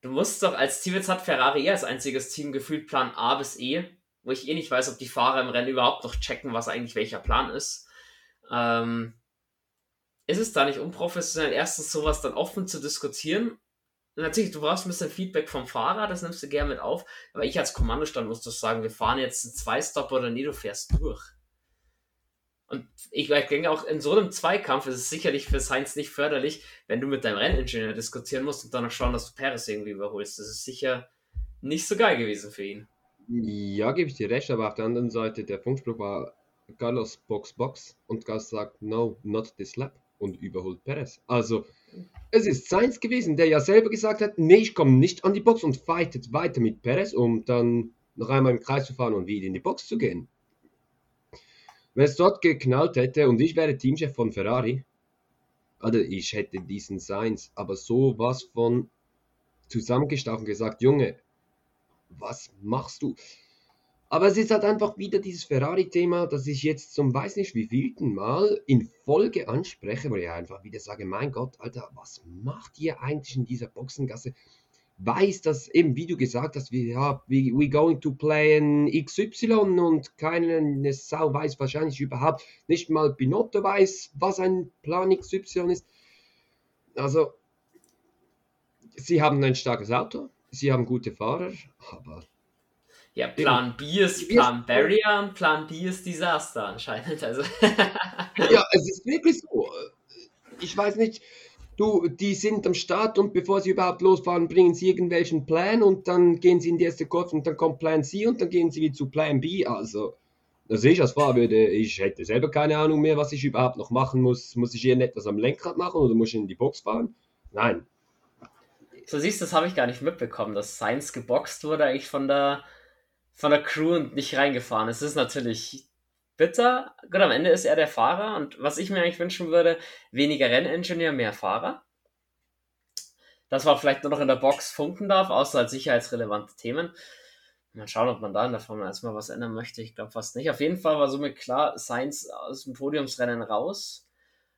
Speaker 1: Du musst doch, als jetzt hat Ferrari als einziges Team gefühlt Plan A bis E wo ich eh nicht weiß, ob die Fahrer im Rennen überhaupt noch checken, was eigentlich welcher Plan ist. Ähm, ist es da nicht unprofessionell, erstens sowas dann offen zu diskutieren? Natürlich, du brauchst ein bisschen Feedback vom Fahrer, das nimmst du gerne mit auf, aber ich als Kommandostand muss das sagen, wir fahren jetzt einen Zwei-Stop oder nee, du fährst durch. Und ich, ich denke auch, in so einem Zweikampf ist es sicherlich für Sainz nicht förderlich, wenn du mit deinem Renningenieur diskutieren musst und dann noch schauen, dass du Paris irgendwie überholst. Das ist sicher nicht so geil gewesen für ihn.
Speaker 3: Ja, gebe ich dir recht, aber auf der anderen Seite, der Funkspruch war Carlos Box Box und Gas sagt, no, not this lap und überholt Perez. Also, es ist Sainz gewesen, der ja selber gesagt hat, nee, ich komme nicht an die Box und fightet weiter mit Perez, um dann noch einmal im Kreis zu fahren und wieder in die Box zu gehen. Wenn es dort geknallt hätte und ich wäre Teamchef von Ferrari, also ich hätte diesen Sainz aber so was von zusammengestaucht gesagt, Junge, was machst du? Aber es ist halt einfach wieder dieses Ferrari-Thema, das ich jetzt zum weiß nicht wie vielten Mal in Folge anspreche, wo ich einfach wieder sage, mein Gott, Alter, was macht ihr eigentlich in dieser Boxengasse? Weiß, dass eben, wie du gesagt hast, wir ja, we, we going to play in XY und keine Sau weiß wahrscheinlich überhaupt, nicht mal Pinotto weiß, was ein Plan XY ist. also sie haben ein starkes Auto, sie haben gute Fahrer, aber
Speaker 1: ja, Plan B ist Plan Barrier und Plan D ist Desaster anscheinend. Also.
Speaker 3: ja, es ist wirklich so. Ich weiß nicht, du, die sind am Start und bevor sie überhaupt losfahren, bringen sie irgendwelchen Plan und dann gehen sie in die erste Kurve und dann kommt Plan C und dann gehen sie wieder zu Plan B. Also, dass ich als Fahrer würde, ich hätte selber keine Ahnung mehr, was ich überhaupt noch machen muss. Muss ich irgendetwas am Lenkrad machen oder muss ich in die Box fahren? Nein.
Speaker 1: So siehst du, das habe ich gar nicht mitbekommen, dass Science geboxt wurde eigentlich von der von der Crew und nicht reingefahren. Es ist natürlich bitter. Gut, am Ende ist er der Fahrer und was ich mir eigentlich wünschen würde, weniger Renningenieur, mehr Fahrer. Dass man vielleicht nur noch in der Box funken darf, außer als sicherheitsrelevante Themen. Mal schauen, ob man da in der Formel 1 mal was ändern möchte. Ich glaube fast nicht. Auf jeden Fall war somit klar, Sainz aus dem Podiumsrennen raus.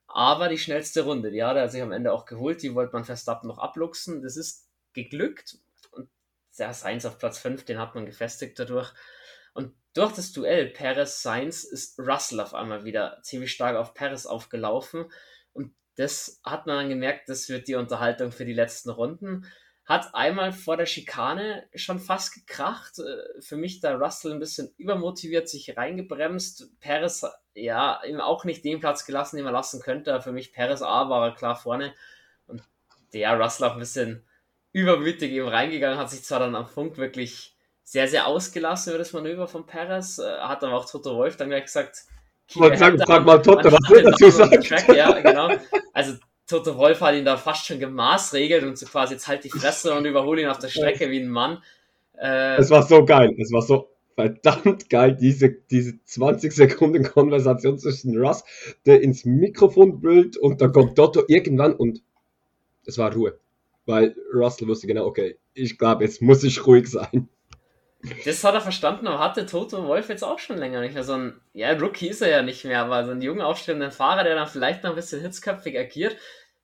Speaker 1: Aber die schnellste Runde, die hat er sich am Ende auch geholt. Die wollte man Verstappen noch abluchsen. Das ist geglückt der Sainz auf Platz 5, den hat man gefestigt dadurch. Und durch das Duell Perez-Sainz ist Russell auf einmal wieder ziemlich stark auf Perez aufgelaufen. Und das hat man dann gemerkt, das wird die Unterhaltung für die letzten Runden. Hat einmal vor der Schikane schon fast gekracht. Äh, für mich da Russell ein bisschen übermotiviert sich reingebremst. Perez, ja, ihm auch nicht den Platz gelassen, den er lassen könnte. Für mich Perez A war klar vorne. Und der Russell auch ein bisschen übermütig eben reingegangen, hat sich zwar dann am Funk wirklich sehr, sehr ausgelassen über das Manöver von Perez, äh, hat aber auch Toto Wolf dann gleich gesagt,
Speaker 3: ich sagen, frag mal Toto, was will dazu sagen?
Speaker 1: Ja, genau. Also Toto Wolf hat ihn da fast schon gemaßregelt und so quasi jetzt halt die Fresse und überhole ihn auf der Strecke wie ein Mann.
Speaker 3: Äh, es war so geil, es war so verdammt geil, diese, diese 20 Sekunden Konversation zwischen Russ, der ins Mikrofon brüllt und dann kommt Toto irgendwann und es war Ruhe weil Russell wusste genau, okay, ich glaube, jetzt muss ich ruhig sein.
Speaker 1: Das hat er verstanden, aber hatte Toto Wolf jetzt auch schon länger nicht mehr. So ein, ja, Rookie ist er ja nicht mehr, aber so ein junger, aufstrebender Fahrer, der dann vielleicht noch ein bisschen hitzköpfig agiert,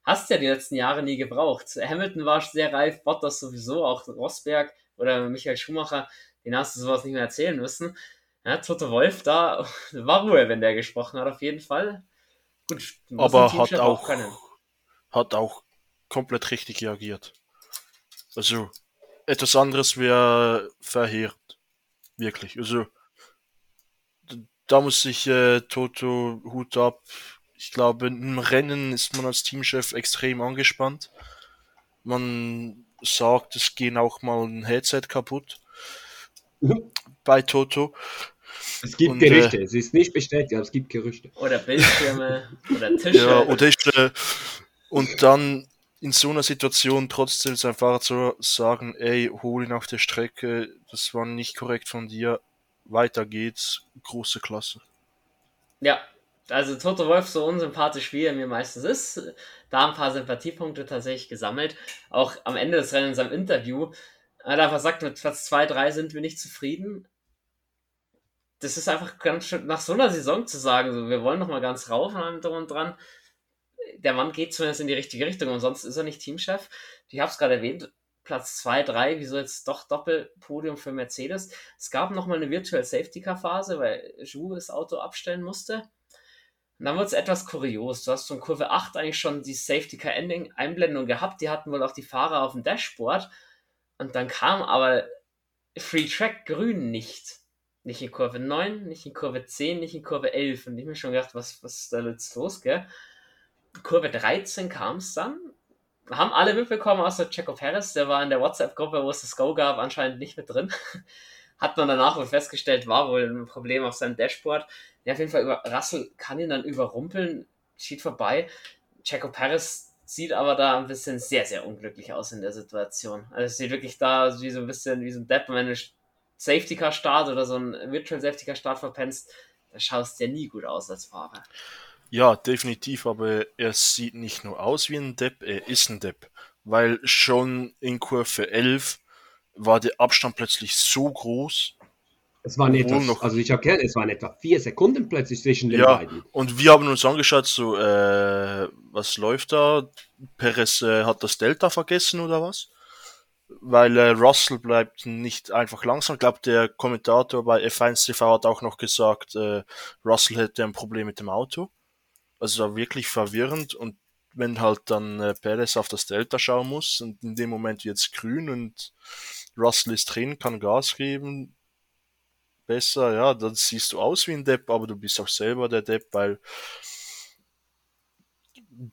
Speaker 1: hast du ja die letzten Jahre nie gebraucht. Hamilton war sehr reif, Bottas sowieso, auch Rosberg oder Michael Schumacher, den hast du sowas nicht mehr erzählen müssen. Ja, Toto Wolf, da war Ruhe, wenn der gesprochen hat, auf jeden Fall.
Speaker 2: Gut, aber hat auch, auch hat auch komplett richtig reagiert. Also, etwas anderes wäre verheerend. Wirklich. Also, da muss ich äh, Toto Hut ab. Ich glaube, im Rennen ist man als Teamchef extrem angespannt. Man sagt, es gehen auch mal ein Headset kaputt. Mhm. Bei Toto.
Speaker 3: Es gibt Und, Gerüchte, äh, es ist nicht bestätigt, aber es gibt Gerüchte.
Speaker 1: Oder Bildschirme oder Tische.
Speaker 2: Ja, oder Tische. Und dann in so einer Situation trotzdem sein Fahrer zu sagen, ey, hol ihn auf der Strecke, das war nicht korrekt von dir, weiter geht's, große Klasse.
Speaker 1: Ja, also Toto Wolf, so unsympathisch wie er mir meistens ist, da ein paar Sympathiepunkte tatsächlich gesammelt. Auch am Ende des Rennens am Interview hat er einfach gesagt, mit Platz 2, 3 sind wir nicht zufrieden. Das ist einfach ganz schön, nach so einer Saison zu sagen, so, wir wollen noch mal ganz rauf und dran der Mann geht zumindest in die richtige Richtung und sonst ist er nicht Teamchef. Ich habe es gerade erwähnt, Platz 2, 3, wieso jetzt doch Doppelpodium für Mercedes. Es gab nochmal eine Virtual Safety Car Phase, weil Ju das Auto abstellen musste. Und dann wurde es etwas kurios. Du hast von Kurve 8 eigentlich schon die Safety Car Ending Einblendung gehabt. Die hatten wohl auch die Fahrer auf dem Dashboard. Und dann kam aber Free Track Grün nicht. Nicht in Kurve 9, nicht in Kurve 10, nicht in Kurve 11. Und ich mir schon gedacht, was, was ist da jetzt los, gell? Kurve 13 kam es dann. Haben alle mitbekommen, außer Checo Perez, der war in der WhatsApp-Gruppe, wo es das Go gab, anscheinend nicht mit drin. Hat man danach wohl festgestellt, war wohl ein Problem auf seinem Dashboard. Ja, auf jeden Fall, über, Russell kann ihn dann überrumpeln, schied vorbei. Checo Perez sieht aber da ein bisschen sehr, sehr unglücklich aus in der Situation. Also es sieht wirklich da wie so ein bisschen wie so ein Depp, wenn du Safety Car Start oder so ein Virtual Safety Car Start verpennst, da schaust du ja nie gut aus als Fahrer.
Speaker 2: Ja, definitiv, aber er sieht nicht nur aus wie ein Depp, er ist ein Depp. Weil schon in Kurve 11 war der Abstand plötzlich so groß.
Speaker 3: Es waren etwa, noch, also ich habe gehört, es waren etwa vier Sekunden plötzlich zwischen den
Speaker 2: ja,
Speaker 3: beiden.
Speaker 2: Und wir haben uns angeschaut, so, äh, was läuft da? Perez äh, hat das Delta vergessen oder was? Weil äh, Russell bleibt nicht einfach langsam. Ich glaube, der Kommentator bei F1 TV hat auch noch gesagt, äh, Russell hätte ein Problem mit dem Auto. Also war wirklich verwirrend und wenn halt dann äh, Perez auf das Delta schauen muss und in dem Moment wird es grün und Russell ist drin, kann Gas geben, besser, ja, dann siehst du aus wie ein Depp, aber du bist auch selber der Depp, weil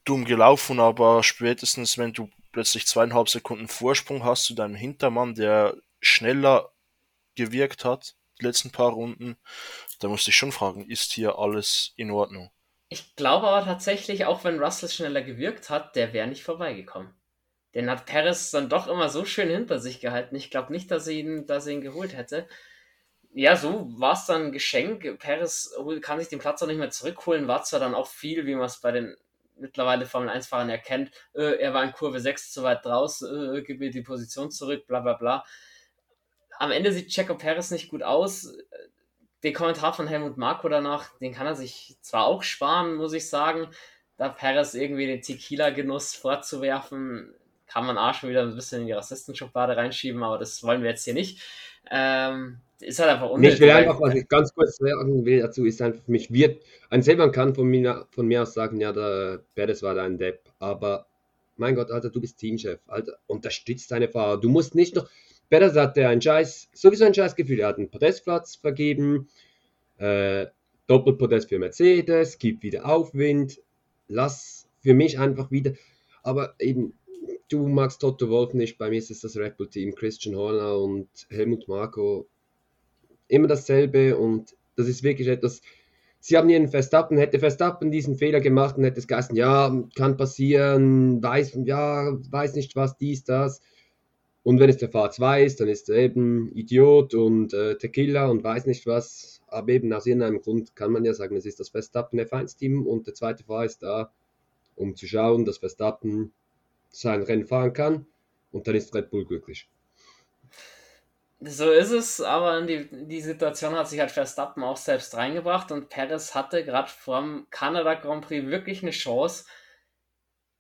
Speaker 2: dumm gelaufen, aber spätestens wenn du plötzlich zweieinhalb Sekunden Vorsprung hast zu deinem Hintermann, der schneller gewirkt hat, die letzten paar Runden, da musste ich schon fragen, ist hier alles in Ordnung?
Speaker 1: Ich glaube aber tatsächlich, auch wenn Russell schneller gewirkt hat, der wäre nicht vorbeigekommen. Den hat Perez dann doch immer so schön hinter sich gehalten. Ich glaube nicht, dass er ihn, dass er ihn geholt hätte. Ja, so war es dann ein Geschenk. Perez kann sich den Platz auch nicht mehr zurückholen. War zwar dann auch viel, wie man es bei den mittlerweile Formel 1-Fahrern erkennt. Äh, er war in Kurve 6 zu weit raus, äh, gib mir die Position zurück, bla bla bla. Am Ende sieht Checo Perez nicht gut aus den Kommentar von Helmut Marko danach, den kann er sich zwar auch sparen, muss ich sagen. Da Perez irgendwie den Tequila-Genuss vorzuwerfen, kann man auch schon wieder ein bisschen in die Rassistenschublade reinschieben, aber das wollen wir jetzt hier nicht. Ähm, ist halt einfach
Speaker 3: unnötig. Ich will einfach, was ich ganz kurz sagen will dazu, ist einfach, für mich wird, ein selber kann von mir, von mir aus sagen, ja, der Perez war da ein Depp, aber mein Gott, Alter, du bist Teamchef, Alter, unterstützt deine Fahrer. Du musst nicht noch, Perez hatte ein Scheiß, sowieso ein Scheißgefühl. Er hat einen Podestplatz vergeben, äh, Doppelpodest für Mercedes, gibt wieder Aufwind. Lass für mich einfach wieder. Aber eben, du magst Toto Wolf nicht, bei mir ist es das Red Bull Team, Christian Horner und Helmut Marko. Immer dasselbe und das ist wirklich etwas. Sie haben ihren Verstappen, hätte Verstappen diesen Fehler gemacht und hätte es geheißen, ja, kann passieren, weiß, ja, weiß nicht was, dies, das und wenn es der Fahrer 2 ist, dann ist er eben Idiot und äh, Tequila und weiß nicht was. Aber eben aus irgendeinem Grund kann man ja sagen, es ist das Verstappen F1-Team und der zweite Fahrer ist da, um zu schauen, dass Verstappen sein Rennen fahren kann. Und dann ist Red Bull glücklich.
Speaker 1: So ist es, aber die, die Situation hat sich halt Verstappen auch selbst reingebracht und Perez hatte gerade vom Kanada Grand Prix wirklich eine Chance,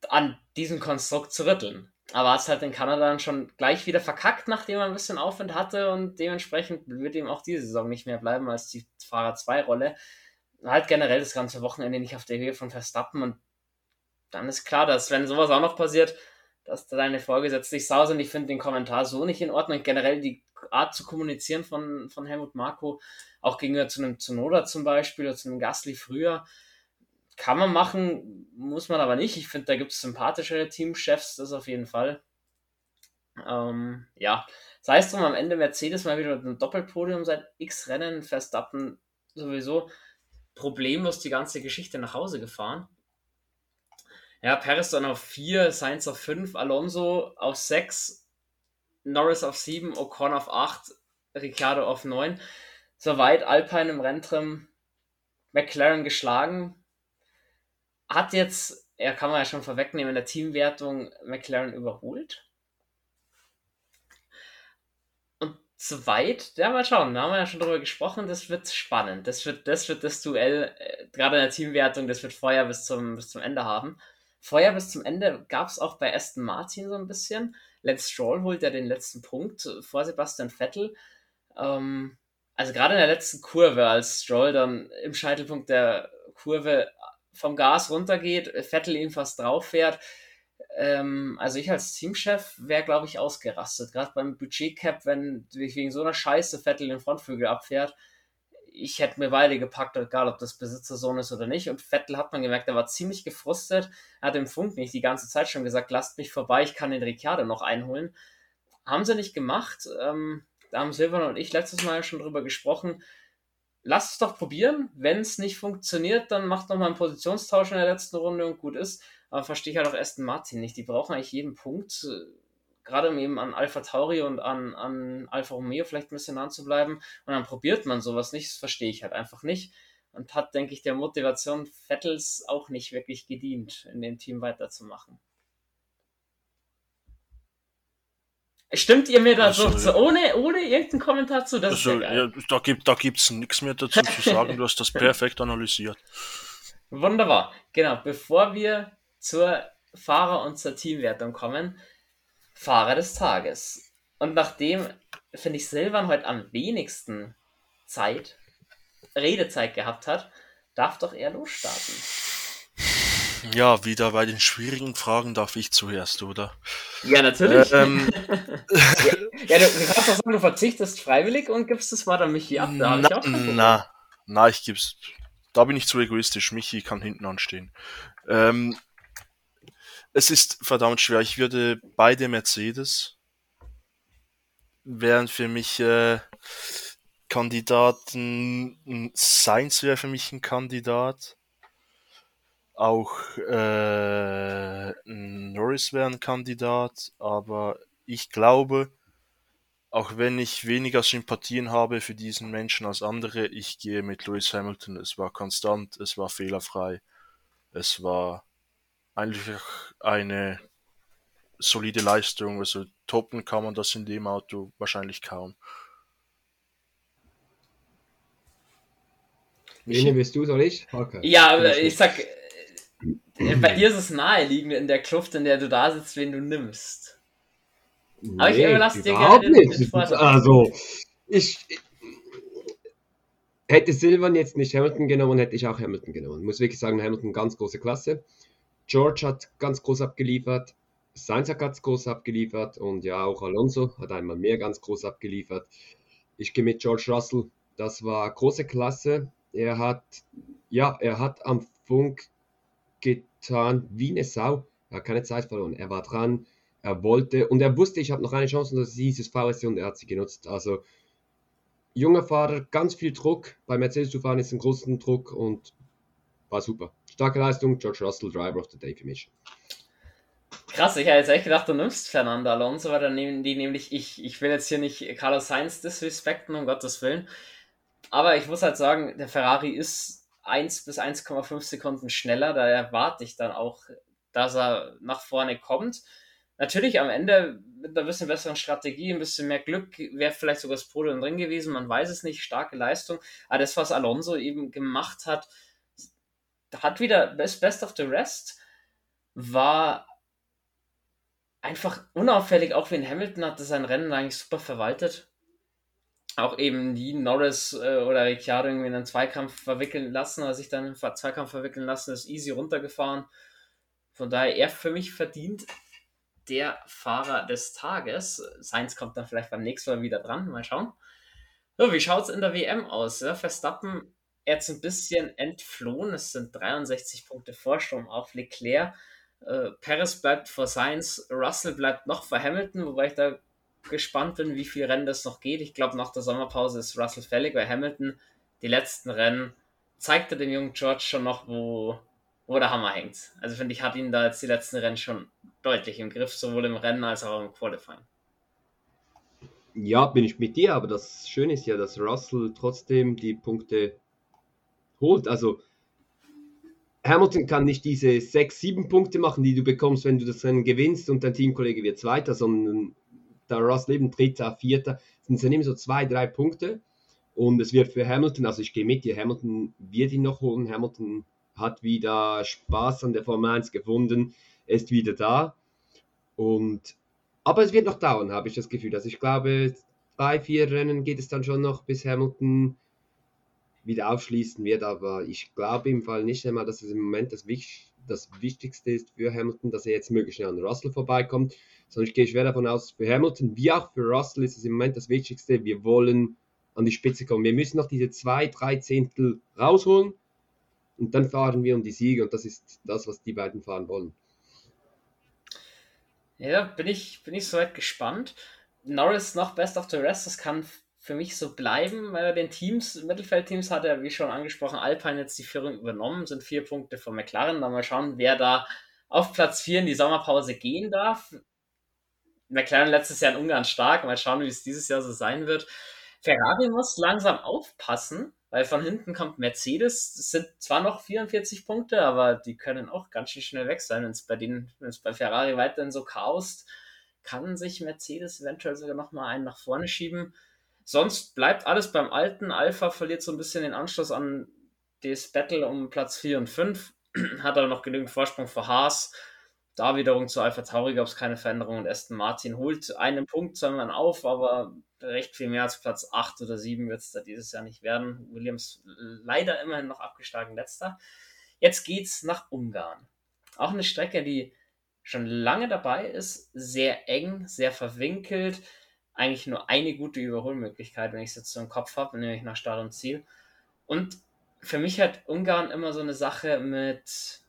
Speaker 1: an diesem Konstrukt zu rütteln. Aber hat es halt in Kanada dann schon gleich wieder verkackt, nachdem er ein bisschen Aufwind hatte und dementsprechend wird ihm auch diese Saison nicht mehr bleiben als die Fahrer 2 Rolle. Halt generell das ganze Wochenende nicht auf der Höhe von Verstappen und dann ist klar, dass wenn sowas auch noch passiert, dass deine Vorgesetzten dich sauer sind. Ich finde den Kommentar so nicht in Ordnung. Generell die Art zu kommunizieren von, von Helmut Marko, auch gegenüber zu einem Zunoda zum Beispiel oder zu einem Gasly früher, kann man machen, muss man aber nicht. Ich finde, da gibt es sympathischere Teamchefs, das auf jeden Fall. Ähm, ja, sei es drum, am Ende Mercedes mal wieder ein Doppelpodium seit x Rennen, Verstappen sowieso problemlos die ganze Geschichte nach Hause gefahren. Ja, Perez dann auf 4, Sainz auf 5, Alonso auf 6, Norris auf 7, Ocon auf 8, Ricciardo auf 9. Soweit Alpine im Renntrim McLaren geschlagen, hat jetzt, er kann man ja schon vorwegnehmen, in der Teamwertung McLaren überholt. Und soweit, ja, mal schauen, da haben wir ja schon drüber gesprochen, das wird spannend. Das wird das, wird das Duell, äh, gerade in der Teamwertung, das wird Feuer bis zum, bis zum Ende haben. Feuer bis zum Ende gab es auch bei Aston Martin so ein bisschen. Lance Stroll holt ja den letzten Punkt vor Sebastian Vettel. Ähm, also gerade in der letzten Kurve, als Stroll dann im Scheitelpunkt der Kurve vom Gas runtergeht, Vettel ihn fast drauf fährt. Ähm, also ich als Teamchef wäre, glaube ich, ausgerastet. Gerade beim Budgetcap, wenn wegen so einer Scheiße Vettel den Frontflügel abfährt. Ich hätte mir beide gepackt, egal ob das Besitzersohn ist oder nicht. Und Vettel hat man gemerkt, er war ziemlich gefrustet. Er hat im Funk nicht die ganze Zeit schon gesagt, lasst mich vorbei, ich kann den Ricciardo noch einholen. Haben sie nicht gemacht. Ähm, da haben Silvan und ich letztes Mal schon drüber gesprochen lasst es doch probieren. Wenn es nicht funktioniert, dann macht noch mal einen Positionstausch in der letzten Runde und gut ist. Aber verstehe ich halt auch Aston Martin nicht. Die brauchen eigentlich jeden Punkt, äh, gerade um eben an Alpha Tauri und an, an Alfa Romeo vielleicht ein bisschen anzubleiben. Und dann probiert man sowas nicht. Das verstehe ich halt einfach nicht. Und hat, denke ich, der Motivation Vettels auch nicht wirklich gedient, in dem Team weiterzumachen. Stimmt ihr mir da also, so, ohne, ohne irgendeinen Kommentar zu? Das
Speaker 2: also, ja, da gibt da gibt's nichts mehr dazu zu sagen. Du hast das perfekt analysiert.
Speaker 1: Wunderbar. Genau. Bevor wir zur Fahrer- und zur Teamwertung kommen, Fahrer des Tages. Und nachdem, finde ich, Silvan heute am wenigsten Zeit, Redezeit gehabt hat, darf doch er losstarten.
Speaker 2: Ja, wieder bei den schwierigen Fragen darf ich zuerst, oder?
Speaker 1: Ja, natürlich. Ähm, ja, du, du, kannst auch sagen, du verzichtest freiwillig und gibst das weiter Michi ab.
Speaker 2: Da na, ich na, na, ich gib's. Da bin ich zu egoistisch. Michi kann hinten anstehen. Ähm, es ist verdammt schwer. Ich würde beide Mercedes wären für mich äh, Kandidaten. Sainz wäre für mich ein Kandidat. Auch äh, Norris wäre ein Kandidat, aber ich glaube, auch wenn ich weniger Sympathien habe für diesen Menschen als andere, ich gehe mit Lewis Hamilton. Es war konstant, es war fehlerfrei, es war eigentlich eine solide Leistung. Also toppen kann man das in dem Auto wahrscheinlich kaum.
Speaker 3: Wen bist du, soll ich?
Speaker 1: Okay. Ja, ich sag, bei dir ist es naheliegend in der Kluft, in der du da sitzt, wen du nimmst.
Speaker 3: Aber nee, ich überlasse dir gerne den Also, ich, hätte Silvan jetzt nicht Hamilton genommen, hätte ich auch Hamilton genommen. Ich muss wirklich sagen, Hamilton ganz große Klasse. George hat ganz groß abgeliefert. Sainz hat ganz groß abgeliefert und ja, auch Alonso hat einmal mehr ganz groß abgeliefert. Ich gehe mit George Russell. Das war große Klasse. Er hat, ja, er hat am Funk getan wie eine Sau. Er hat keine Zeit verloren. Er war dran, er wollte und er wusste, ich habe noch eine Chance und das ist dieses VSC und er hat sie genutzt. Also junger Fahrer, ganz viel Druck. Bei Mercedes zu fahren ist ein großer Druck und war super. Starke Leistung, George Russell, Driver of the Day für mich.
Speaker 1: Krass, ich hätte jetzt echt gedacht, du nimmst Fernando Alonso, weil dann nehmen die nämlich ich. Ich will jetzt hier nicht Carlos Sainz disrespekten, um Gottes Willen. Aber ich muss halt sagen, der Ferrari ist 1 bis 1,5 Sekunden schneller. Da erwarte ich dann auch, dass er nach vorne kommt. Natürlich am Ende mit einer bisschen besseren Strategie, ein bisschen mehr Glück, wäre vielleicht sogar das Podium drin gewesen, man weiß es nicht, starke Leistung. Aber das, was Alonso eben gemacht hat, hat wieder Best, Best of the Rest, war einfach unauffällig, auch wie in Hamilton hat sein Rennen eigentlich super verwaltet auch eben die Norris äh, oder Ricciardo irgendwie in einen Zweikampf verwickeln lassen oder sich dann einen Zweikampf verwickeln lassen, ist easy runtergefahren. Von daher er für mich verdient der Fahrer des Tages. Sainz kommt dann vielleicht beim nächsten Mal wieder dran. Mal schauen. So, wie schaut es in der WM aus? Ja, Verstappen jetzt ein bisschen entflohen. Es sind 63 Punkte Vorsprung auf Leclerc. Äh, Perez bleibt vor Sainz, Russell bleibt noch vor Hamilton, wobei ich da gespannt bin, wie viel Rennen das noch geht. Ich glaube, nach der Sommerpause ist Russell fällig, weil Hamilton die letzten Rennen zeigte dem jungen George schon noch, wo, wo der Hammer hängt. Also finde ich, hat ihn da jetzt die letzten Rennen schon deutlich im Griff, sowohl im Rennen als auch im Qualifying.
Speaker 3: Ja, bin ich mit dir, aber das Schöne ist ja, dass Russell trotzdem die Punkte holt. Also Hamilton kann nicht diese sechs, sieben Punkte machen, die du bekommst, wenn du das Rennen gewinnst und dein Teamkollege wird Zweiter, sondern der Russell eben Dritter, Vierter, sind es dann immer so zwei, drei Punkte. Und es wird für Hamilton, also ich gehe mit dir, Hamilton wird ihn noch holen. Hamilton hat wieder Spaß an der Formel 1 gefunden, ist wieder da. Und, aber es wird noch dauern, habe ich das Gefühl. Also ich glaube, drei, vier Rennen geht es dann schon noch, bis Hamilton wieder aufschließen wird. Aber ich glaube im Fall nicht einmal, dass es im Moment das, das Wichtigste ist für Hamilton, dass er jetzt möglichst schnell an Russell vorbeikommt ich gehe schwer davon aus, für Hamilton wie auch für Russell ist es im Moment das Wichtigste, wir wollen an die Spitze kommen. Wir müssen noch diese zwei, drei Zehntel rausholen und dann fahren wir um die Siege und das ist das, was die beiden fahren wollen.
Speaker 1: Ja, bin ich, bin ich soweit gespannt. Norris noch Best of the Rest, das kann für mich so bleiben. Bei den Teams, Mittelfeldteams hat er, wie schon angesprochen, Alpine jetzt die Führung übernommen, sind vier Punkte von McLaren. Dann mal schauen, wer da auf Platz 4 in die Sommerpause gehen darf. McLaren letztes Jahr in Ungarn stark. Mal schauen, wie es dieses Jahr so sein wird. Ferrari muss langsam aufpassen, weil von hinten kommt Mercedes. Das sind zwar noch 44 Punkte, aber die können auch ganz schön schnell weg sein. Wenn es bei es bei Ferrari weiterhin so chaost, kann sich Mercedes eventuell sogar noch mal einen nach vorne schieben. Sonst bleibt alles beim Alten. Alpha verliert so ein bisschen den Anschluss an das Battle um Platz 4 und 5. Hat aber noch genügend Vorsprung vor Haas. Da wiederum zu Alpha Tauri gab es keine Veränderung und Aston Martin holt einen Punkt zweimal auf, aber recht viel mehr als Platz 8 oder 7 wird es da dieses Jahr nicht werden. Williams leider immerhin noch abgeschlagen letzter. Jetzt geht's nach Ungarn. auch eine Strecke, die schon lange dabei ist, sehr eng, sehr verwinkelt, eigentlich nur eine gute Überholmöglichkeit, wenn ich es jetzt so im Kopf habe, nämlich nach Start und Ziel. Und für mich hat Ungarn immer so eine Sache mit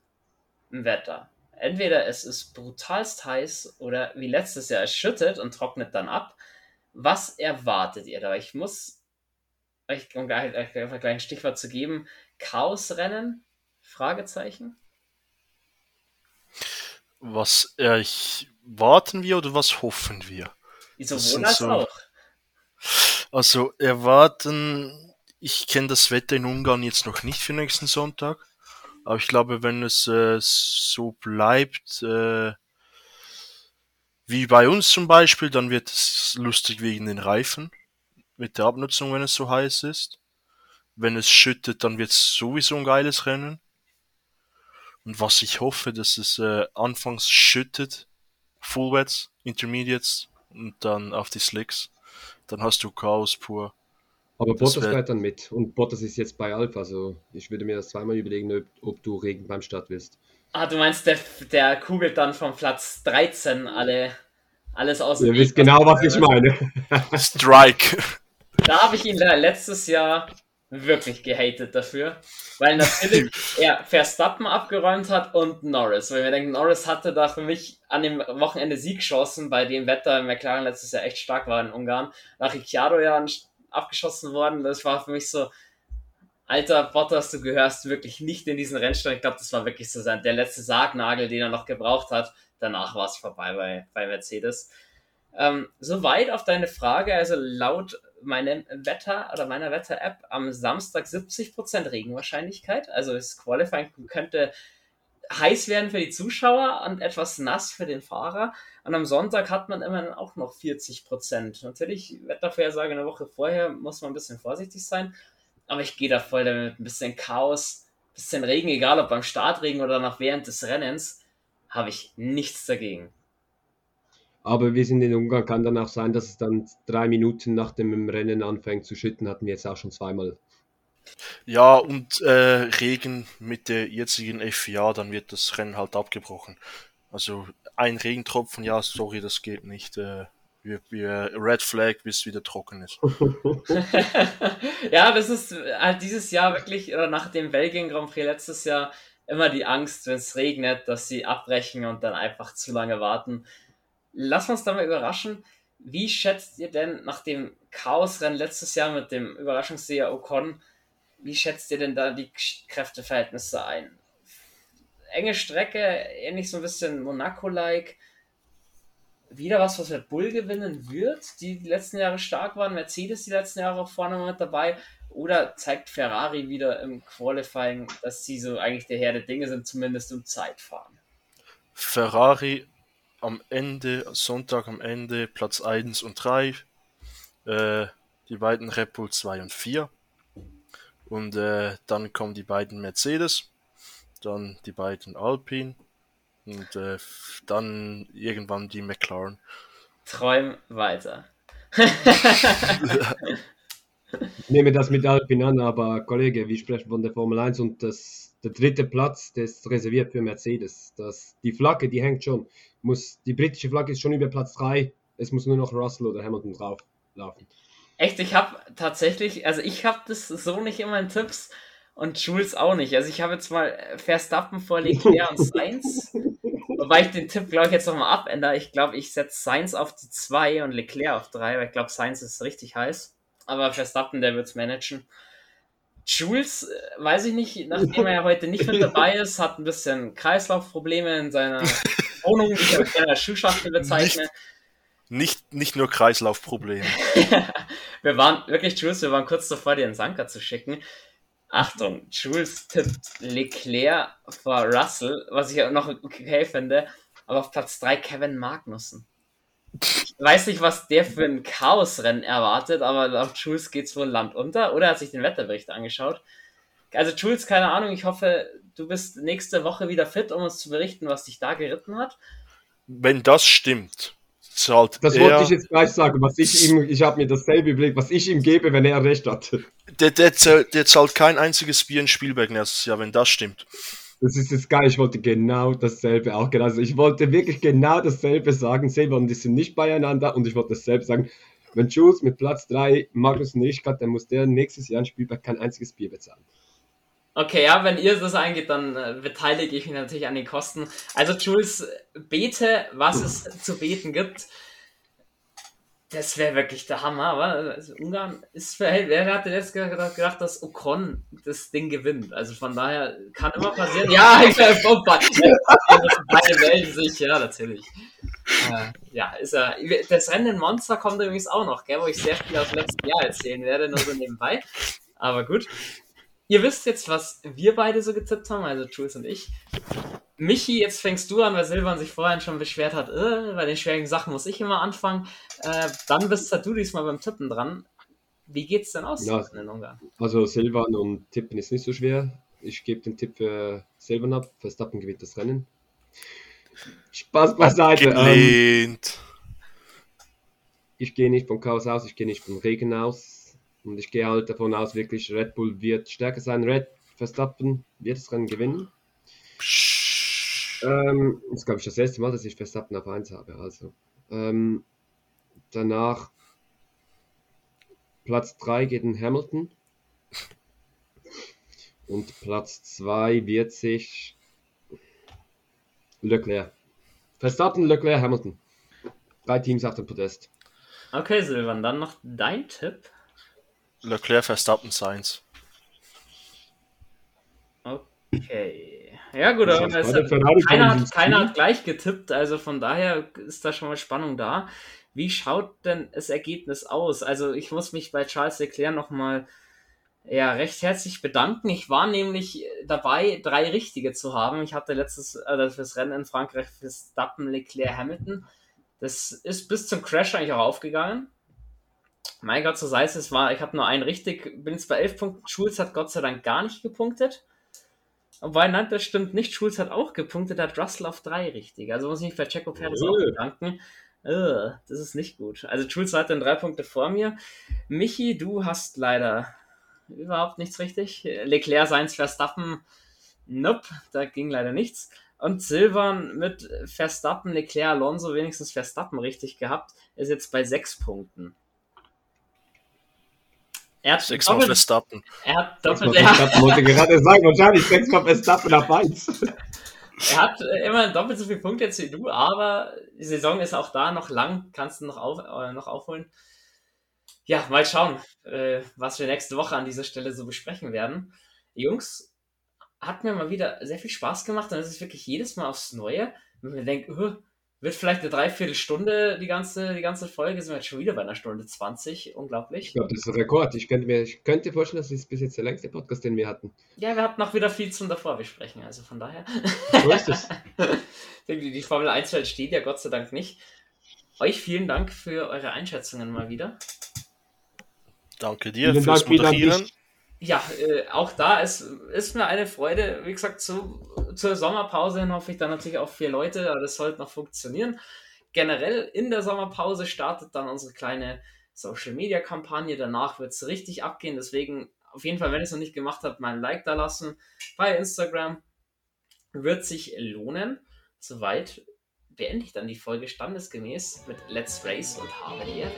Speaker 1: dem Wetter. Entweder es ist brutalst heiß oder wie letztes Jahr, es schüttet und trocknet dann ab. Was erwartet ihr da? Ich muss euch, um gleich, gleich ein Stichwort zu geben, Chaosrennen? Fragezeichen.
Speaker 2: Was erwarten wir oder was hoffen wir?
Speaker 1: Sowohl als so, auch.
Speaker 2: Also erwarten, ich kenne das Wetter in Ungarn jetzt noch nicht für nächsten Sonntag, aber ich glaube, wenn es äh, so bleibt äh, wie bei uns zum Beispiel, dann wird es lustig wegen den Reifen mit der Abnutzung, wenn es so heiß ist. Wenn es schüttet, dann wird es sowieso ein geiles Rennen. Und was ich hoffe, dass es äh, anfangs schüttet, Fullwets, Intermediates und dann auf die Slicks. Dann hast du Chaos pur.
Speaker 3: Aber das Bottas fährt dann mit und Bottas ist jetzt bei Alpha, also ich würde mir das zweimal überlegen, ob, ob du Regen beim Start willst.
Speaker 1: Ah, du meinst, der, der kugelt dann vom Platz 13 alle, alles aus
Speaker 3: dem Ihr wisst genau, was ich meine.
Speaker 2: Strike.
Speaker 1: Da habe ich ihn letztes Jahr wirklich gehatet dafür, weil natürlich er Verstappen abgeräumt hat und Norris, weil wir denken, Norris hatte da für mich an dem Wochenende Siegchancen, bei dem Wetter McLaren letztes Jahr echt stark war in Ungarn. Nach Ricciardo ja abgeschossen worden, das war für mich so, alter Bottas, du gehörst wirklich nicht in diesen Rennstand. Ich glaube, das war wirklich so sein, der letzte Sargnagel, den er noch gebraucht hat. Danach war es vorbei bei, bei Mercedes. Ähm, soweit auf deine Frage, also laut meinem Wetter oder meiner Wetter-App am Samstag 70% Regenwahrscheinlichkeit. Also das Qualifying könnte heiß werden für die Zuschauer und etwas nass für den Fahrer. Und am Sonntag hat man immerhin auch noch 40%. Natürlich, Wettervorhersage eine Woche vorher muss man ein bisschen vorsichtig sein. Aber ich gehe da voll damit. Ein bisschen Chaos, ein bisschen Regen, egal ob beim Startregen oder noch während des Rennens, habe ich nichts dagegen.
Speaker 3: Aber wir sind in Ungarn, kann dann auch sein, dass es dann drei Minuten nach dem Rennen anfängt zu schütten, hatten wir jetzt auch schon zweimal.
Speaker 2: Ja, und äh, Regen mit der jetzigen FIA, dann wird das Rennen halt abgebrochen. Also ein Regentropfen, ja, sorry, das geht nicht. Äh, wir, wir Red Flag, bis es wieder trocken ist.
Speaker 1: ja, das ist halt dieses Jahr wirklich, oder nach dem Belgien Grand Prix letztes Jahr, immer die Angst, wenn es regnet, dass sie abbrechen und dann einfach zu lange warten lass uns da mal überraschen. Wie schätzt ihr denn nach dem Chaosrennen letztes Jahr mit dem Überraschungsseher Ocon, wie schätzt ihr denn da die Kräfteverhältnisse ein? Enge Strecke, ähnlich so ein bisschen Monaco-like. Wieder was, was Red Bull gewinnen wird, die die letzten Jahre stark waren, Mercedes die letzten Jahre auch vorne mit dabei. Oder zeigt Ferrari wieder im Qualifying, dass sie so eigentlich der Herr der Dinge sind, zumindest im Zeitfahren?
Speaker 2: Ferrari am Ende, Sonntag am Ende, Platz 1 und 3. Äh, die beiden Red Bull 2 und 4. Und äh, dann kommen die beiden Mercedes, dann die beiden Alpine und äh, dann irgendwann die McLaren.
Speaker 1: Träum weiter.
Speaker 3: ich nehme das mit Alpine an, aber Kollege, wir sprechen von der Formel 1 und das der dritte Platz, der ist reserviert für Mercedes. Das, die Flagge, die hängt schon. Muss, die britische Flagge ist schon über Platz 3. Es muss nur noch Russell oder Hamilton drauf laufen.
Speaker 1: Echt, ich habe tatsächlich, also ich habe das so nicht in meinen Tipps und Jules auch nicht. Also ich habe jetzt mal Verstappen vor Leclerc und Sainz. Wobei ich den Tipp, glaube ich, jetzt nochmal abändere. Ich glaube, ich setze Sainz auf die 2 und Leclerc auf 3, weil ich glaube, Sainz ist richtig heiß. Aber Verstappen, der wird es managen. Jules, äh, weiß ich nicht, nachdem er ja heute nicht mit dabei ist, hat ein bisschen Kreislaufprobleme in seiner Wohnung, die ich als kleiner Schuhschachtel bezeichne.
Speaker 2: Nicht, nicht, nicht nur Kreislaufprobleme.
Speaker 1: wir waren, wirklich, Jules, wir waren kurz davor, dir einen Sanker zu schicken. Achtung, Jules tippt Leclerc vor Russell, was ich auch noch okay finde, aber auf Platz 3 Kevin Magnussen. Ich weiß nicht, was der für ein Chaosrennen erwartet, aber laut Jules geht es wohl Land unter oder hat sich den Wetterbericht angeschaut. Also Jules, keine Ahnung, ich hoffe, du bist nächste Woche wieder fit, um uns zu berichten, was dich da geritten hat.
Speaker 2: Wenn das stimmt, zahlt
Speaker 3: Das
Speaker 2: er,
Speaker 3: wollte ich jetzt gleich sagen, was ich ihm, ich habe mir dasselbe überlegt, was ich ihm gebe, wenn er recht hat.
Speaker 2: Der, der, zahlt, der zahlt kein einziges Bier in Spielberg nächstes Jahr, wenn das stimmt.
Speaker 3: Das ist jetzt geil. Ich wollte genau dasselbe auch. Also ich wollte wirklich genau dasselbe sagen. Silber und ich sind nicht beieinander und ich wollte dasselbe sagen. Wenn Jules mit Platz 3 Magnus nicht hat, dann muss der nächstes Jahr ein Spielberg kein einziges Bier bezahlen.
Speaker 1: Okay, ja, wenn ihr das eingeht, dann äh, beteilige ich mich natürlich an den Kosten. Also Jules, bete, was es zu beten gibt. Das wäre wirklich der Hammer, aber also Ungarn ist verhält. Wer hatte jetzt gedacht, dass Ocon das Ding gewinnt? Also von daher kann immer passieren. ja, ich wäre vorbei. Beide melden sich, ja, natürlich. Äh, ja, ist er. Das Rennen in Monster kommt übrigens auch noch, gell, wo ich sehr viel aus dem letzten Jahr erzählen werde, nur so nebenbei. Aber gut. Ihr wisst jetzt, was wir beide so getippt haben, also Jules und ich. Michi, jetzt fängst du an, weil Silvan sich vorhin schon beschwert hat, äh, bei den schwierigen Sachen muss ich immer anfangen. Äh, dann bist halt du diesmal beim Tippen dran. Wie geht's denn aus
Speaker 3: ja, in Ungarn? Also Silvan und Tippen ist nicht so schwer. Ich gebe den Tipp für Silvan ab. Verstappen gewinnt das Rennen. Spaß beiseite. Ähm, ich gehe nicht vom Chaos aus, ich gehe nicht vom Regen aus. Und ich gehe halt davon aus, wirklich Red Bull wird stärker sein. Red Verstappen wird das Rennen gewinnen. Ähm, das ist, glaube ich, das erste Mal, dass ich Verstappen auf 1 habe. Also, ähm, danach Platz 3 geht in Hamilton. Und Platz 2 wird sich Leclerc. Verstappen, Leclerc, Hamilton. Drei Teams auf dem Podest.
Speaker 1: Okay, Silvan, dann noch dein Tipp.
Speaker 2: Leclerc, Verstappen, Sainz.
Speaker 1: Okay. Ja, gut, aber es hat, keiner, hat, keiner hat gleich getippt, also von daher ist da schon mal Spannung da. Wie schaut denn das Ergebnis aus? Also, ich muss mich bei Charles Leclerc nochmal ja, recht herzlich bedanken. Ich war nämlich dabei, drei richtige zu haben. Ich hatte letztes äh, fürs Rennen in Frankreich fürs Dappen Leclerc Hamilton. Das ist bis zum Crash eigentlich auch aufgegangen. Mein Gott, so sei es, es war, ich habe nur einen richtig, bin jetzt bei elf Punkten. Schulz hat Gott sei Dank gar nicht gepunktet. Wobei, nein, das stimmt nicht. Schulz hat auch gepunktet, hat Russell auf drei richtig. Also muss ich mich bei Checo Perez auch bedanken. Uh, das ist nicht gut. Also Schulz hat dann drei Punkte vor mir. Michi, du hast leider überhaupt nichts richtig. Leclerc, Seins, Verstappen, nope, da ging leider nichts. Und Silvan mit Verstappen, Leclerc, Alonso wenigstens Verstappen richtig gehabt, ist jetzt bei sechs Punkten.
Speaker 2: Er hat sechsmal Verstappen.
Speaker 1: Er hat doppelt.
Speaker 3: Verstappen wollte gerade sagen, wahrscheinlich sechsmal Verstappen auf 1.
Speaker 1: Er hat äh, immer doppelt so viele Punkte jetzt wie du, aber die Saison ist auch da noch lang, kannst du noch, auf, äh, noch aufholen. Ja, mal schauen, äh, was wir nächste Woche an dieser Stelle so besprechen werden. Jungs, hat mir mal wieder sehr viel Spaß gemacht und es ist wirklich jedes Mal aufs Neue, wenn man denkt, uh, wird vielleicht eine Dreiviertelstunde die ganze, die ganze Folge, sind wir jetzt schon wieder bei einer Stunde 20. Unglaublich.
Speaker 3: Ich glaube, das ist ein Rekord. Ich könnte mir ich könnte vorstellen, das ist bis jetzt der längste Podcast, den wir hatten.
Speaker 1: Ja, wir hatten noch wieder viel zum davor besprechen, also von daher. So ist es. die, die Formel 1 Welt steht ja Gott sei Dank nicht. Euch vielen Dank für eure Einschätzungen mal wieder.
Speaker 2: Danke dir vielen fürs Dank Moderieren
Speaker 1: ja, äh, auch da ist, ist mir eine Freude. Wie gesagt, zu, zur Sommerpause hin hoffe ich dann natürlich auch vier Leute, aber das sollte noch funktionieren. Generell in der Sommerpause startet dann unsere kleine Social Media Kampagne. Danach wird es richtig abgehen. Deswegen auf jeden Fall, wenn ihr es noch nicht gemacht habt, mal ein Like da lassen bei Instagram. Wird sich lohnen. Soweit beende ich dann die Folge standesgemäß mit Let's Race und habe die Ehre.